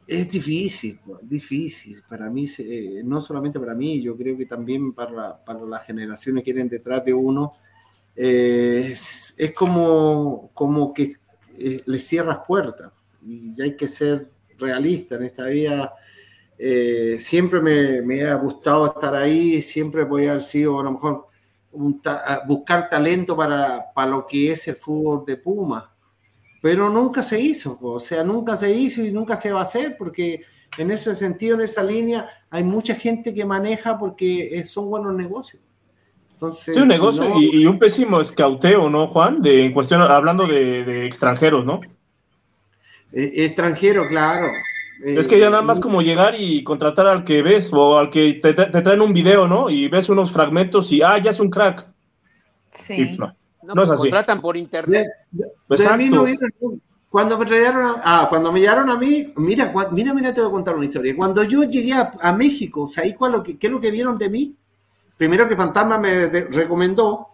es difícil, difícil para mí, eh, no solamente para mí, yo creo que también para, para las generaciones que vienen detrás de uno, es, como, como que eh, le cierras puertas y hay que ser realista en esta vida. Eh, siempre me, ha gustado estar ahí, siempre voy a haber sido a lo mejor buscar talento para, para, lo que es el fútbol de Puma, pero nunca se hizo, o sea, nunca se hizo y nunca se va a hacer porque en ese sentido, en esa línea, hay mucha gente que maneja porque son buenos negocios sí, un negocio y, un pésimo escauteo, ¿no, Juan? De, en cuestión, hablando de, extranjeros, ¿no? E, extranjero, claro. Es que ya nada más como llegar y contratar al que ves o al que te, traen un video, ¿no? Y ves unos fragmentos y, ah, ya es un crack. Sí. no, no, es así. contratan por internet. cuando me trajeron a, ah, cuando me llegaron a mí, mira, mira, mira, te voy a contar una historia. Cuando yo llegué a, México, ¿sabes cuál, qué es lo que vieron de mí? Primero que Fantasma me recomendó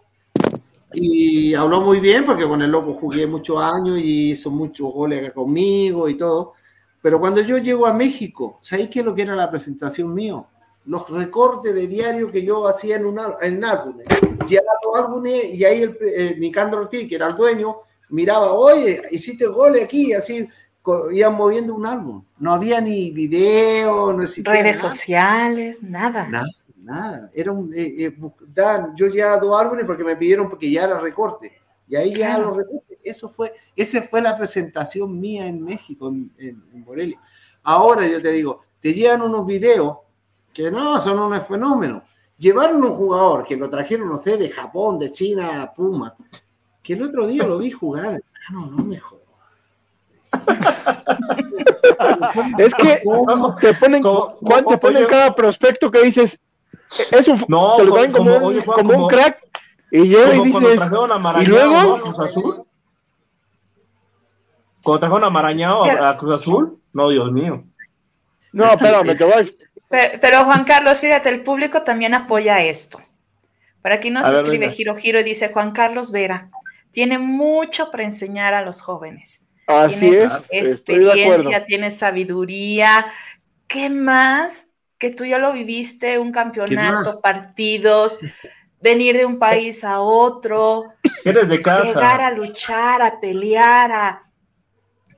y habló muy bien porque con el loco jugué muchos años y hizo muchos goles acá conmigo y todo. Pero cuando yo llego a México, ¿sabéis qué es lo que era la presentación mío? Los recortes de diario que yo hacía en, un en álbumes. Llegaba álbumes y ahí el, eh, Nicandro Ortiz, que era el dueño, miraba, oye, hiciste goles aquí, así, iban moviendo un álbum. No había ni video, no existía. Redes sociales, nada. Nada nada. Era un, eh, eh, Dan, yo ya dos álbumes porque me pidieron porque ya era recorte. Y ahí ya los recortes. Eso fue, esa fue la presentación mía en México, en, en, Morelia. Ahora yo te digo, te llegan unos videos que no, son unos fenómenos. Llevaron un jugador que lo trajeron, no sé, de Japón, de China, Puma, que el otro día lo vi jugar. No, no me jodas. (laughs) es que te ponen, te ponen cada prospecto que dices, es un, no, te lo como, como, un, oye, como, un crack y llega y dices, y luego Cruz Azul. Cuando trajeron a Marañao a, Cruz Azul, no, Dios mío. No, espérame, que voy. Pero, Juan Carlos, fíjate, el público también apoya esto. Por aquí nos escribe Giro Giro y dice Juan Carlos Vera, tiene mucho para enseñar a los jóvenes. tienes experiencia, tienes sabiduría. ¿Qué más? Que tú ya lo viviste, un campeonato, partidos, venir de un país a otro, llegar a luchar, a pelear, a,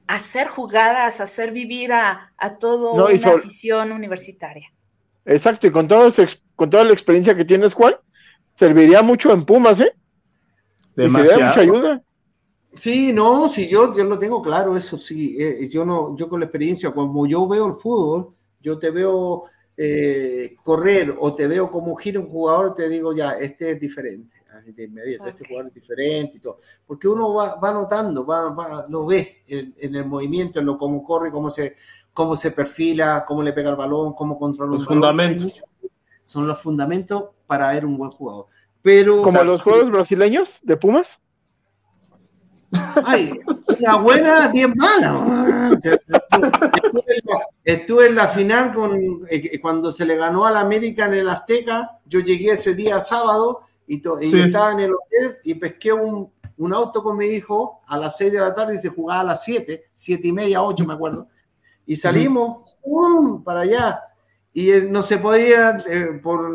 hacer jugadas, hacer vivir a, a toda una afición universitaria. Exacto, y con, todo con toda la experiencia que tienes, Juan, serviría mucho en Pumas, ¿eh? Demasiado. mucha ayuda. Sí, no, sí, yo, yo lo tengo claro, eso sí. Eh, yo no, yo con la experiencia, como yo veo el fútbol, yo te veo eh, correr o te veo como gira un jugador, te digo ya, este es diferente. De inmediato, este jugador es diferente y todo. Porque uno va, va notando, va, va, lo ve en, el movimiento, en lo cómo corre, cómo se, cómo se perfila, cómo le pega el balón, cómo controla los fundamentos. Son los fundamentos para ver un buen jugador. Pero, ¿Como los juegos brasileños de Pumas? Ay, una buena, bien mala. Estuve en la final con, eh, cuando se le ganó a la América en el Azteca. Yo llegué ese día sábado y, estaba en el hotel y pesqué un, auto con mi hijo a las 6 de la tarde y se jugaba a las 7, 7 y media, 8 me acuerdo. Y salimos para allá. Y eh, no se podía, eh, por,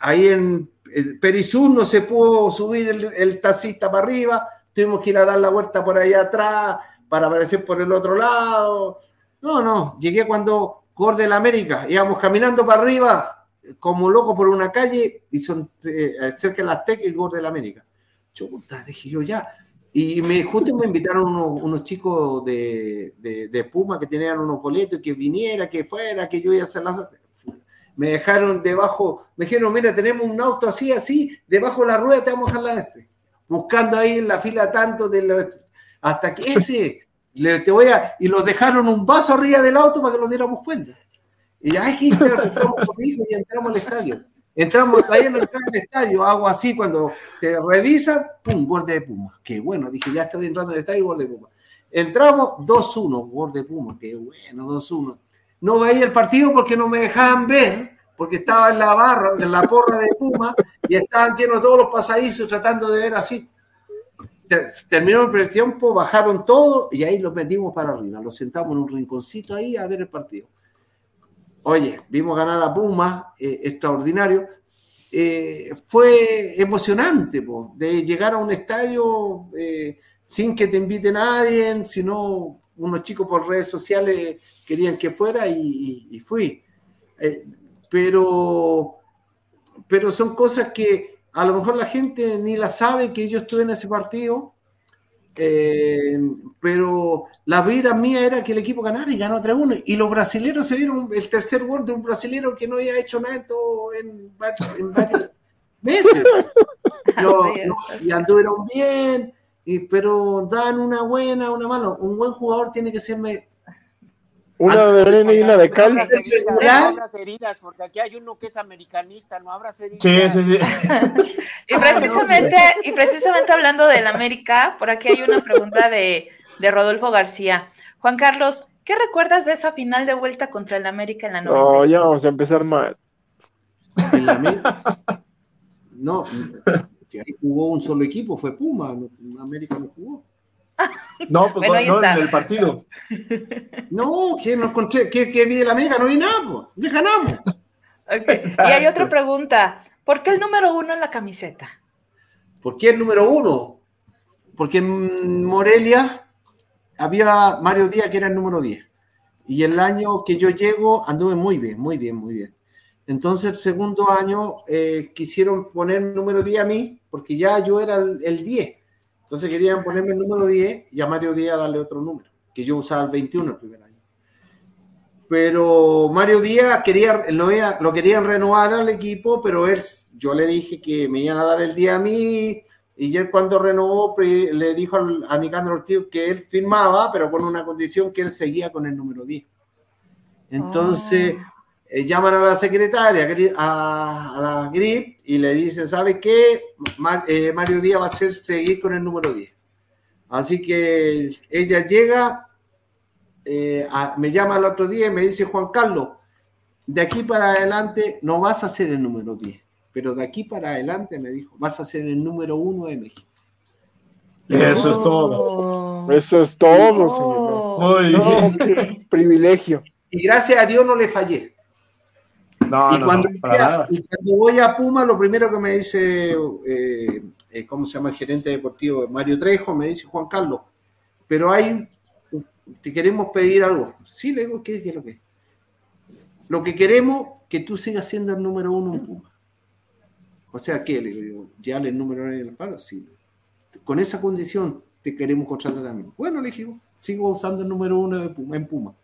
ahí en Perisur no se pudo subir el, taxista para arriba, tuvimos que ir a dar la vuelta por ahí atrás para aparecer por el otro lado. No, no, llegué cuando la América, íbamos caminando para arriba como loco por una calle y son eh, cerca de las Azteca y Gol la América. Chuta, dije yo ya. Y me, justo me invitaron unos, chicos de, de, Puma que tenían unos boletos, que viniera, que fuera, que yo iba a hacer las me dejaron debajo, me dijeron, mira, tenemos un auto así, así, debajo de la rueda te vamos a dejar F. Buscando ahí en la fila tanto de hasta que ese, (laughs) le, te voy a, y los dejaron un vaso arriba del auto para que nos diéramos cuenta. Y ya es que entramos conmigo y entramos al estadio. Entramos, ahí no entramos al estadio, hago así cuando te revisan, pum, borde de Puma. Qué bueno, dije, ya estoy entrando al estadio, borde de Puma. Entramos 2-1, borde de Puma, qué bueno, 2-1 no veía el partido porque no me dejaban ver, porque estaba en la barra, en la porra de Puma, y estaban llenos todos los pasadizos tratando de ver así. Terminó el primer tiempo, bajaron todo y ahí los metimos para arriba. Los sentamos en un rinconcito ahí a ver el partido. Oye, vimos ganar a Puma, eh, extraordinario. Eh, fue emocionante de llegar a un estadio eh, sin que te invite nadie, sino unos chicos por redes sociales querían que fuera y, fui. Pero, pero son cosas que a lo mejor la gente ni la sabe que yo estuve en ese partido. Eh, pero la vida mía era que el equipo ganara y ganó 3-1. Y los brasileños se vieron el tercer gol de un brasilero que no había hecho nada en, varios (laughs) meses. y anduvieron bien, pero dan una buena, una mala. Un buen jugador tiene que ser. Una de arena y una de cal. No abras heridas, porque aquí hay uno que es americanista, no abras heridas. Sí, sí, sí. y, precisamente, y precisamente hablando del América, por aquí hay una pregunta de, de Rodolfo García. Juan Carlos, ¿qué recuerdas de esa final de vuelta contra el América en la 90? No, ya vamos a empezar mal. ¿En América? No, si ahí jugó un solo equipo, fue Puma, América no jugó. No, pues no, en el partido. No, que no encontré, que, que vi de la América, no vi nada, pues, ganamos. Okay. Y hay otra pregunta, ¿por qué el número uno en la camiseta? ¿Por qué el número uno? Porque en Morelia había Mario Díaz que era el número 10. Y el año que yo llego anduve muy bien, muy bien, muy bien. Entonces, el segundo año eh, quisieron poner el número 10 a mí, porque ya yo era el, 10. Entonces querían ponerme el número 10 y a Mario Díaz darle otro número, que yo usaba el 21 el primer año. Pero Mario Díaz quería, lo, querían renovar al equipo, pero él, yo le dije que me iban a dar el día a mí, y él cuando renovó le dijo a Nicandro Ortiz que él firmaba, pero con una condición que él seguía con el número 10. Entonces, oh. Eh, llaman a la secretaria, a, la GRIP, y le dicen, ¿sabe qué? Eh, Mario Díaz va a ser seguir con el número 10. Así que ella llega, eh, me llama el otro día y me dice, Juan Carlos, de aquí para adelante no vas a ser el número 10, pero de aquí para adelante, me dijo, vas a ser el número uno de México. Eso es todo. Eso es todo, señor. privilegio. Y gracias a Dios no le fallé. (laughs) No, y, cuando voy a Puma, lo primero que me dice, eh, eh, ¿cómo se llama el gerente deportivo? Mario Trejo, me dice Juan Carlos, pero hay, te queremos pedir algo. Sí, le digo, ¿qué es lo que es? Lo que queremos que tú sigas siendo el número uno en Puma. O sea, ¿qué? Le digo, ¿ya el número uno en el palo? Sí. Con esa condición te queremos contratar también. Bueno, le dije, sigo usando el número uno en Puma.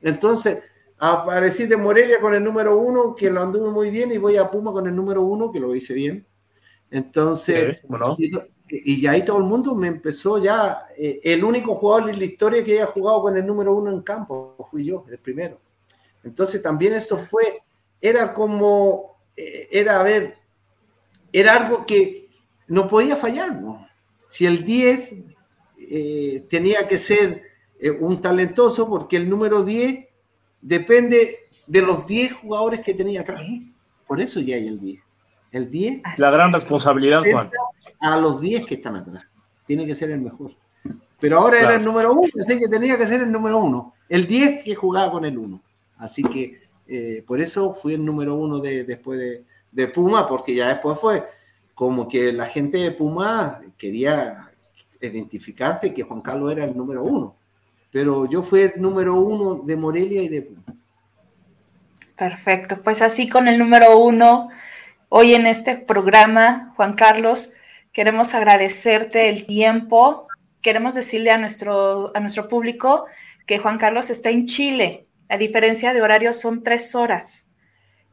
Entonces, aparecí de Morelia con el número uno, que lo anduve muy bien, y voy a Puma con el número uno, que lo hice bien. Entonces, y, ahí todo el mundo me empezó ya, eh, el único jugador en la historia que haya jugado con el número uno en campo, fui yo, el primero. Entonces también eso fue, era como, eh, era, a ver, era algo que no podía fallar. Si el 10 eh, tenía que ser un talentoso, porque el número 10 depende de los 10 jugadores que tenía atrás. Por eso ya hay el 10. El 10. La gran responsabilidad, Juan. A los 10 que están atrás. Tiene que ser el mejor. Pero ahora era el número 1, así que tenía que ser el número 1. El 10 que jugaba con el 1. Así que eh, por eso fui el número 1 de, después de, de Puma, porque ya después fue como que la gente de Puma quería identificarse que Juan Carlos era el número 1 pero yo fui el número uno de Morelia y de Puma. Perfecto, pues así con el número uno, hoy en este programa, Juan Carlos, queremos agradecerte el tiempo, queremos decirle a nuestro, a nuestro público que Juan Carlos está en Chile, la diferencia de horario son tres horas.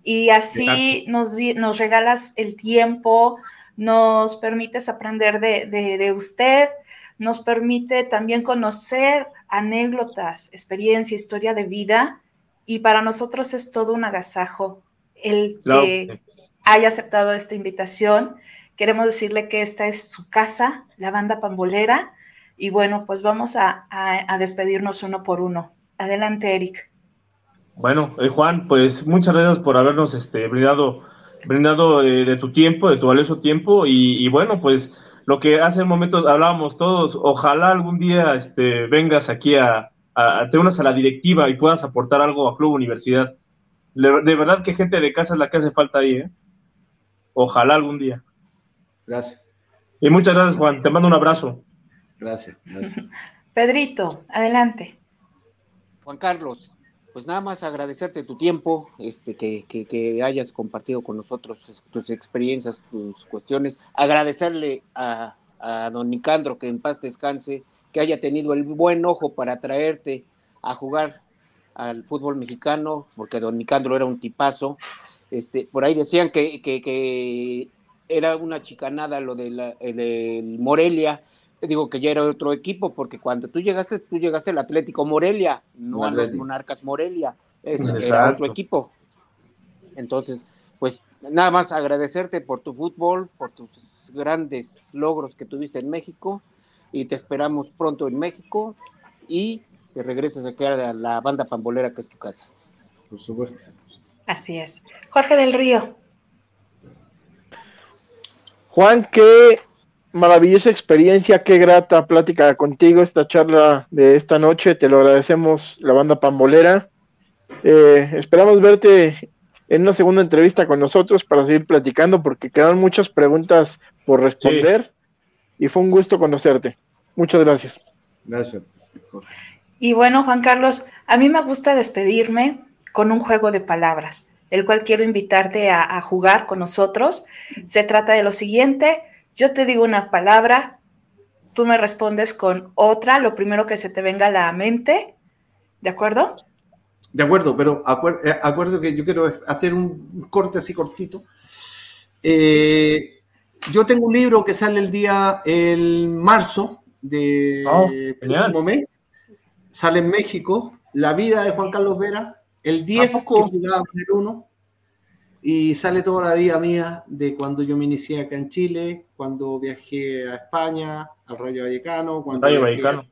Y así nos, nos, regalas el tiempo, nos permites aprender de, de, de usted, nos permite también conocer anécdotas, experiencia, historia de vida y para nosotros es todo un agasajo el que haya aceptado esta invitación. Queremos decirle que esta es su casa, la banda pambolera, y bueno, pues vamos a, despedirnos uno por uno. Adelante, Eric. Bueno, eh, Juan, pues muchas gracias por habernos este, brindado, brindado eh, de tu tiempo, de tu valioso tiempo, y bueno, pues lo que hace un momento hablábamos todos, ojalá algún día este, vengas aquí a, a, te unas a la directiva y puedas aportar algo a Club Universidad. de verdad que gente de casa es la que hace falta ahí, ¿eh? Ojalá algún día. Gracias. Y muchas gracias, Juan. Te mando un abrazo. Gracias. gracias. (laughs) Pedrito, adelante. Juan Carlos, pues nada más agradecerte tu tiempo, este, que, que, hayas compartido con nosotros tus experiencias, tus cuestiones. Agradecerle a, a, don Nicandro que en paz descanse, que haya tenido el buen ojo para traerte a jugar al fútbol mexicano, porque don Nicandro era un tipazo. Este, por ahí decían que, que era una chicanada lo de la, el Morelia, digo que ya era otro equipo, porque cuando tú llegaste, tú llegaste al Atlético Morelia, no a los Monarcas Morelia, es, era otro equipo. Entonces, pues nada más agradecerte por tu fútbol, por tus grandes logros que tuviste en México, y te esperamos pronto en México y que regreses aquí a la banda pambolera que es tu casa. Por supuesto. Así es. Jorge del Río. Juan, ¿qué maravillosa experiencia, qué grata plática contigo, esta charla de esta noche, te lo agradecemos la banda Pambolera. Eh, esperamos verte en una segunda entrevista con nosotros para seguir platicando porque quedan muchas preguntas por responder y fue un gusto conocerte. Muchas gracias. Gracias. Y bueno, Juan Carlos, a mí me gusta despedirme con un juego de palabras, el cual quiero invitarte a, a jugar con nosotros. Se trata de lo siguiente yo te digo una palabra, tú me respondes con otra, lo primero que se te venga a la mente, ¿de acuerdo? De acuerdo, pero eh, acuerdo que yo quiero hacer un corte así cortito. Eh, yo tengo un libro que sale el día, el marzo de oh, Sale en México, La vida de Juan Carlos Vera, el 10 que jugaba con el 1, y sale toda la vida mía de cuando yo me inicié acá en Chile, cuando viajé a España, al Rayo Vallecano, cuando Rayo Vallecano.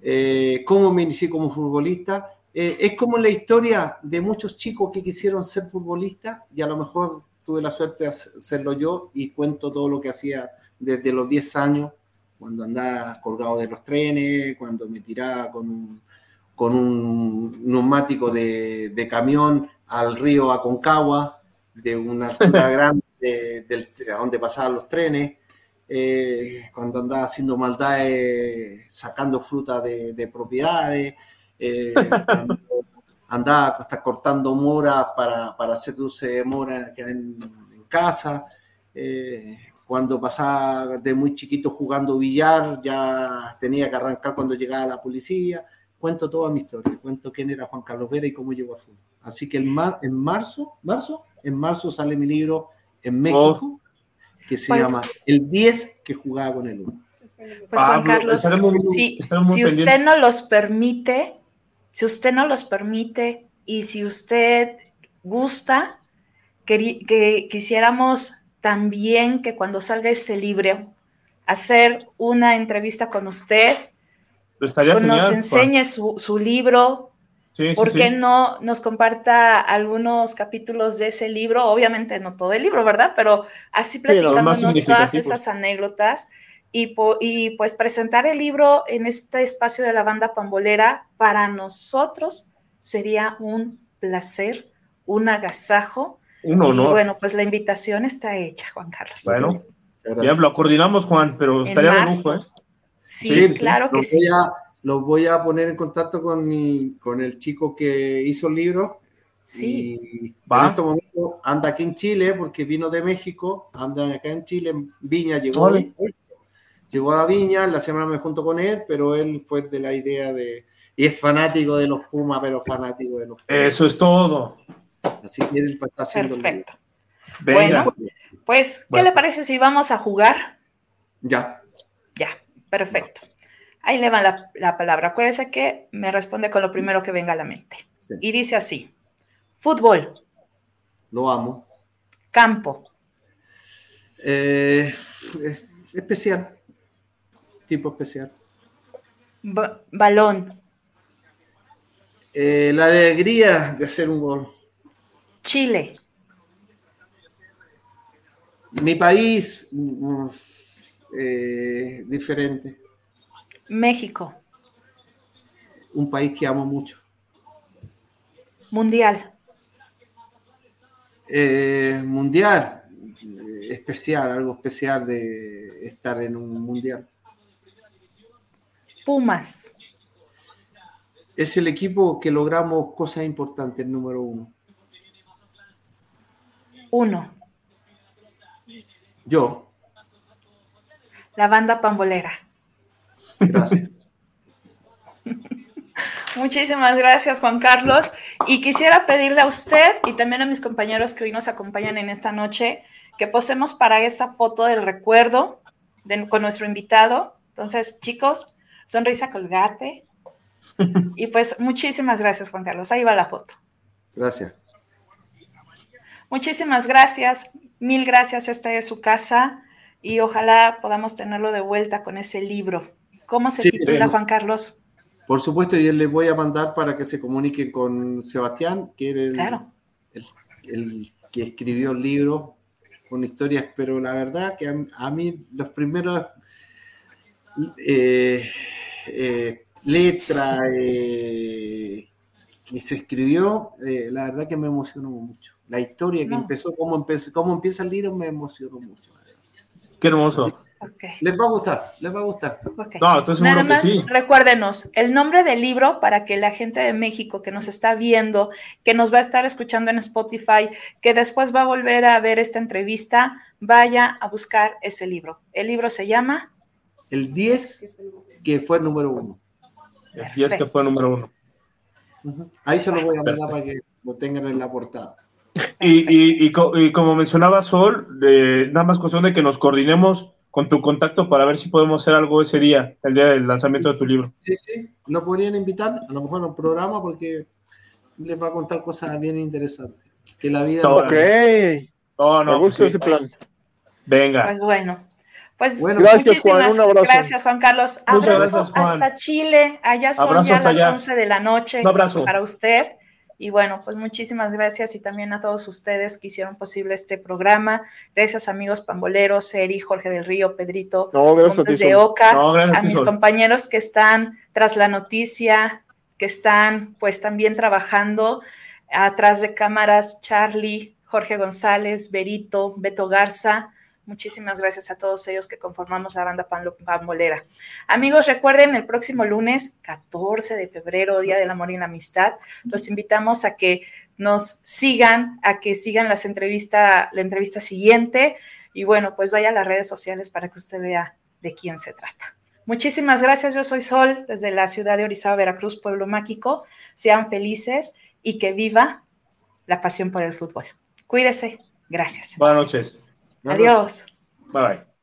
eh, cómo me inicié como futbolista. Eh, es como la historia de muchos chicos que quisieron ser futbolistas y a lo mejor tuve la suerte de hacerlo yo y cuento todo lo que hacía desde los 10 años, cuando andaba colgado de los trenes, cuando me tiraba con un, con un neumático de, de camión al río Aconcagua, de una altura (laughs) grande de, donde pasaban los trenes, eh, cuando andaba haciendo maldades, sacando fruta de, propiedades, eh, (laughs) andaba hasta cortando mora para, para, hacer dulce de mora en, en casa. Eh, cuando pasaba de muy chiquito jugando billar, ya tenía que arrancar cuando llegaba la policía. Cuento toda mi historia, cuento quién era Juan Carlos Vera y cómo llegó a fútbol. Así que en, en marzo, marzo, en marzo sale mi libro en México, oh. que se pues llama El 10 que jugaba con el 1. Pues Juan Carlos, si, usted no los permite, si usted no los permite y si usted gusta, que, quisiéramos también que cuando salga ese libro, hacer una entrevista con usted, nos enseñe su, su, libro, ¿Por qué no nos comparta algunos capítulos de ese libro? Obviamente no todo el libro, ¿verdad? Pero así platicándonos todas esas anécdotas y, y, pues presentar el libro en este espacio de la banda pambolera para nosotros sería un placer, un agasajo. Un honor. Y bueno, pues la invitación está hecha, Juan Carlos. Bueno, ya lo coordinamos, Juan, pero estaría de lujo, ¿eh? Sí, claro que sí los voy a poner en contacto con, con el chico que hizo el libro. Sí. Y en este momento anda aquí en Chile porque vino de México, anda acá en Chile, Viña llegó. Llegó a Viña, la semana me junto con él, pero él fue de la idea de. Y es fanático de los Pumas, pero fanático de los Pumas. Eso es todo. Así que él está haciendo Perfecto. Bueno, pues, ¿qué le parece si vamos a jugar? Ya. Ya, perfecto. Ahí le va la, palabra. Acuérdese que me responde con lo primero que venga a la mente. Y dice así: fútbol. Lo amo. Campo. Eh, especial. Tipo especial. balón. Eh, la alegría de hacer un gol. Chile. Mi país, mm, mm, eh, diferente. México. Un país que amo mucho. Mundial. Eh, mundial. Especial, algo especial de estar en un mundial. Pumas. Es el equipo que logramos cosas importantes, número uno. Uno. Yo. La banda pambolera. Gracias. (laughs) Muchísimas gracias, Juan Carlos. Y quisiera pedirle a usted y también a mis compañeros que hoy nos acompañan en esta noche que posemos para esa foto del recuerdo con nuestro invitado. Entonces, chicos, sonrisa colgate. (laughs) Y pues muchísimas gracias, Juan Carlos. Ahí va la foto. Gracias. Muchísimas gracias. Mil gracias. Esta es su casa y ojalá podamos tenerlo de vuelta con ese libro. ¿Cómo se titula, Juan Carlos? Por supuesto, y le voy a mandar para que se comunique con Sebastián, que era el, que escribió el libro con historias, pero la verdad que a, mí los primeros eh, eh, letras eh, que se escribió, la verdad que me emocionó mucho. La historia que empezó, cómo, empezó, cómo empieza el libro, me emocionó mucho. Qué hermoso. Les va a gustar, les va a gustar. Nada más recuérdenos el nombre del libro para que la gente de México que nos está viendo, que nos va a estar escuchando en Spotify, que después va a volver a ver esta entrevista, vaya a buscar ese libro. El libro se llama El 10 que fue el número uno. El 10 que fue el número uno. Ahí se lo voy a mandar para que lo tengan en la portada. Y, como mencionaba Sol, nada más cuestión de que nos coordinemos con tu contacto para ver si podemos hacer algo ese día, el día del lanzamiento de tu libro. Sí, sí, lo podrían invitar, a lo mejor a un programa, porque les va a contar cosas bien interesantes. Que la vida. Ok. Oh, no, Me gusta ese plan. Venga. Pues bueno. Pues muchísimas gracias, Juan Carlos. Abrazo hasta Chile. Allá son ya las 11 de la noche para usted. Y bueno, pues muchísimas gracias y también a todos ustedes que hicieron posible este programa. Gracias amigos pamboleros, Eri, Jorge del Río, Pedrito, no, de Oca, a mis compañeros que están tras la noticia, que están pues también trabajando atrás de cámaras, Charlie, Jorge González, Berito, Beto Garza, Muchísimas gracias a todos ellos que conformamos la banda Pambolera. Amigos, recuerden el próximo lunes, 14 de febrero, Día del Amor y la Amistad, los invitamos a que nos sigan, a que sigan las entrevista, la entrevista siguiente y bueno, pues vaya a las redes sociales para que usted vea de quién se trata. Muchísimas gracias, yo soy Sol desde la ciudad de Orizaba, Veracruz, pueblo mágico. Sean felices y que viva la pasión por el fútbol. Cuídese. Gracias. Buenas noches. Adiós. Bye.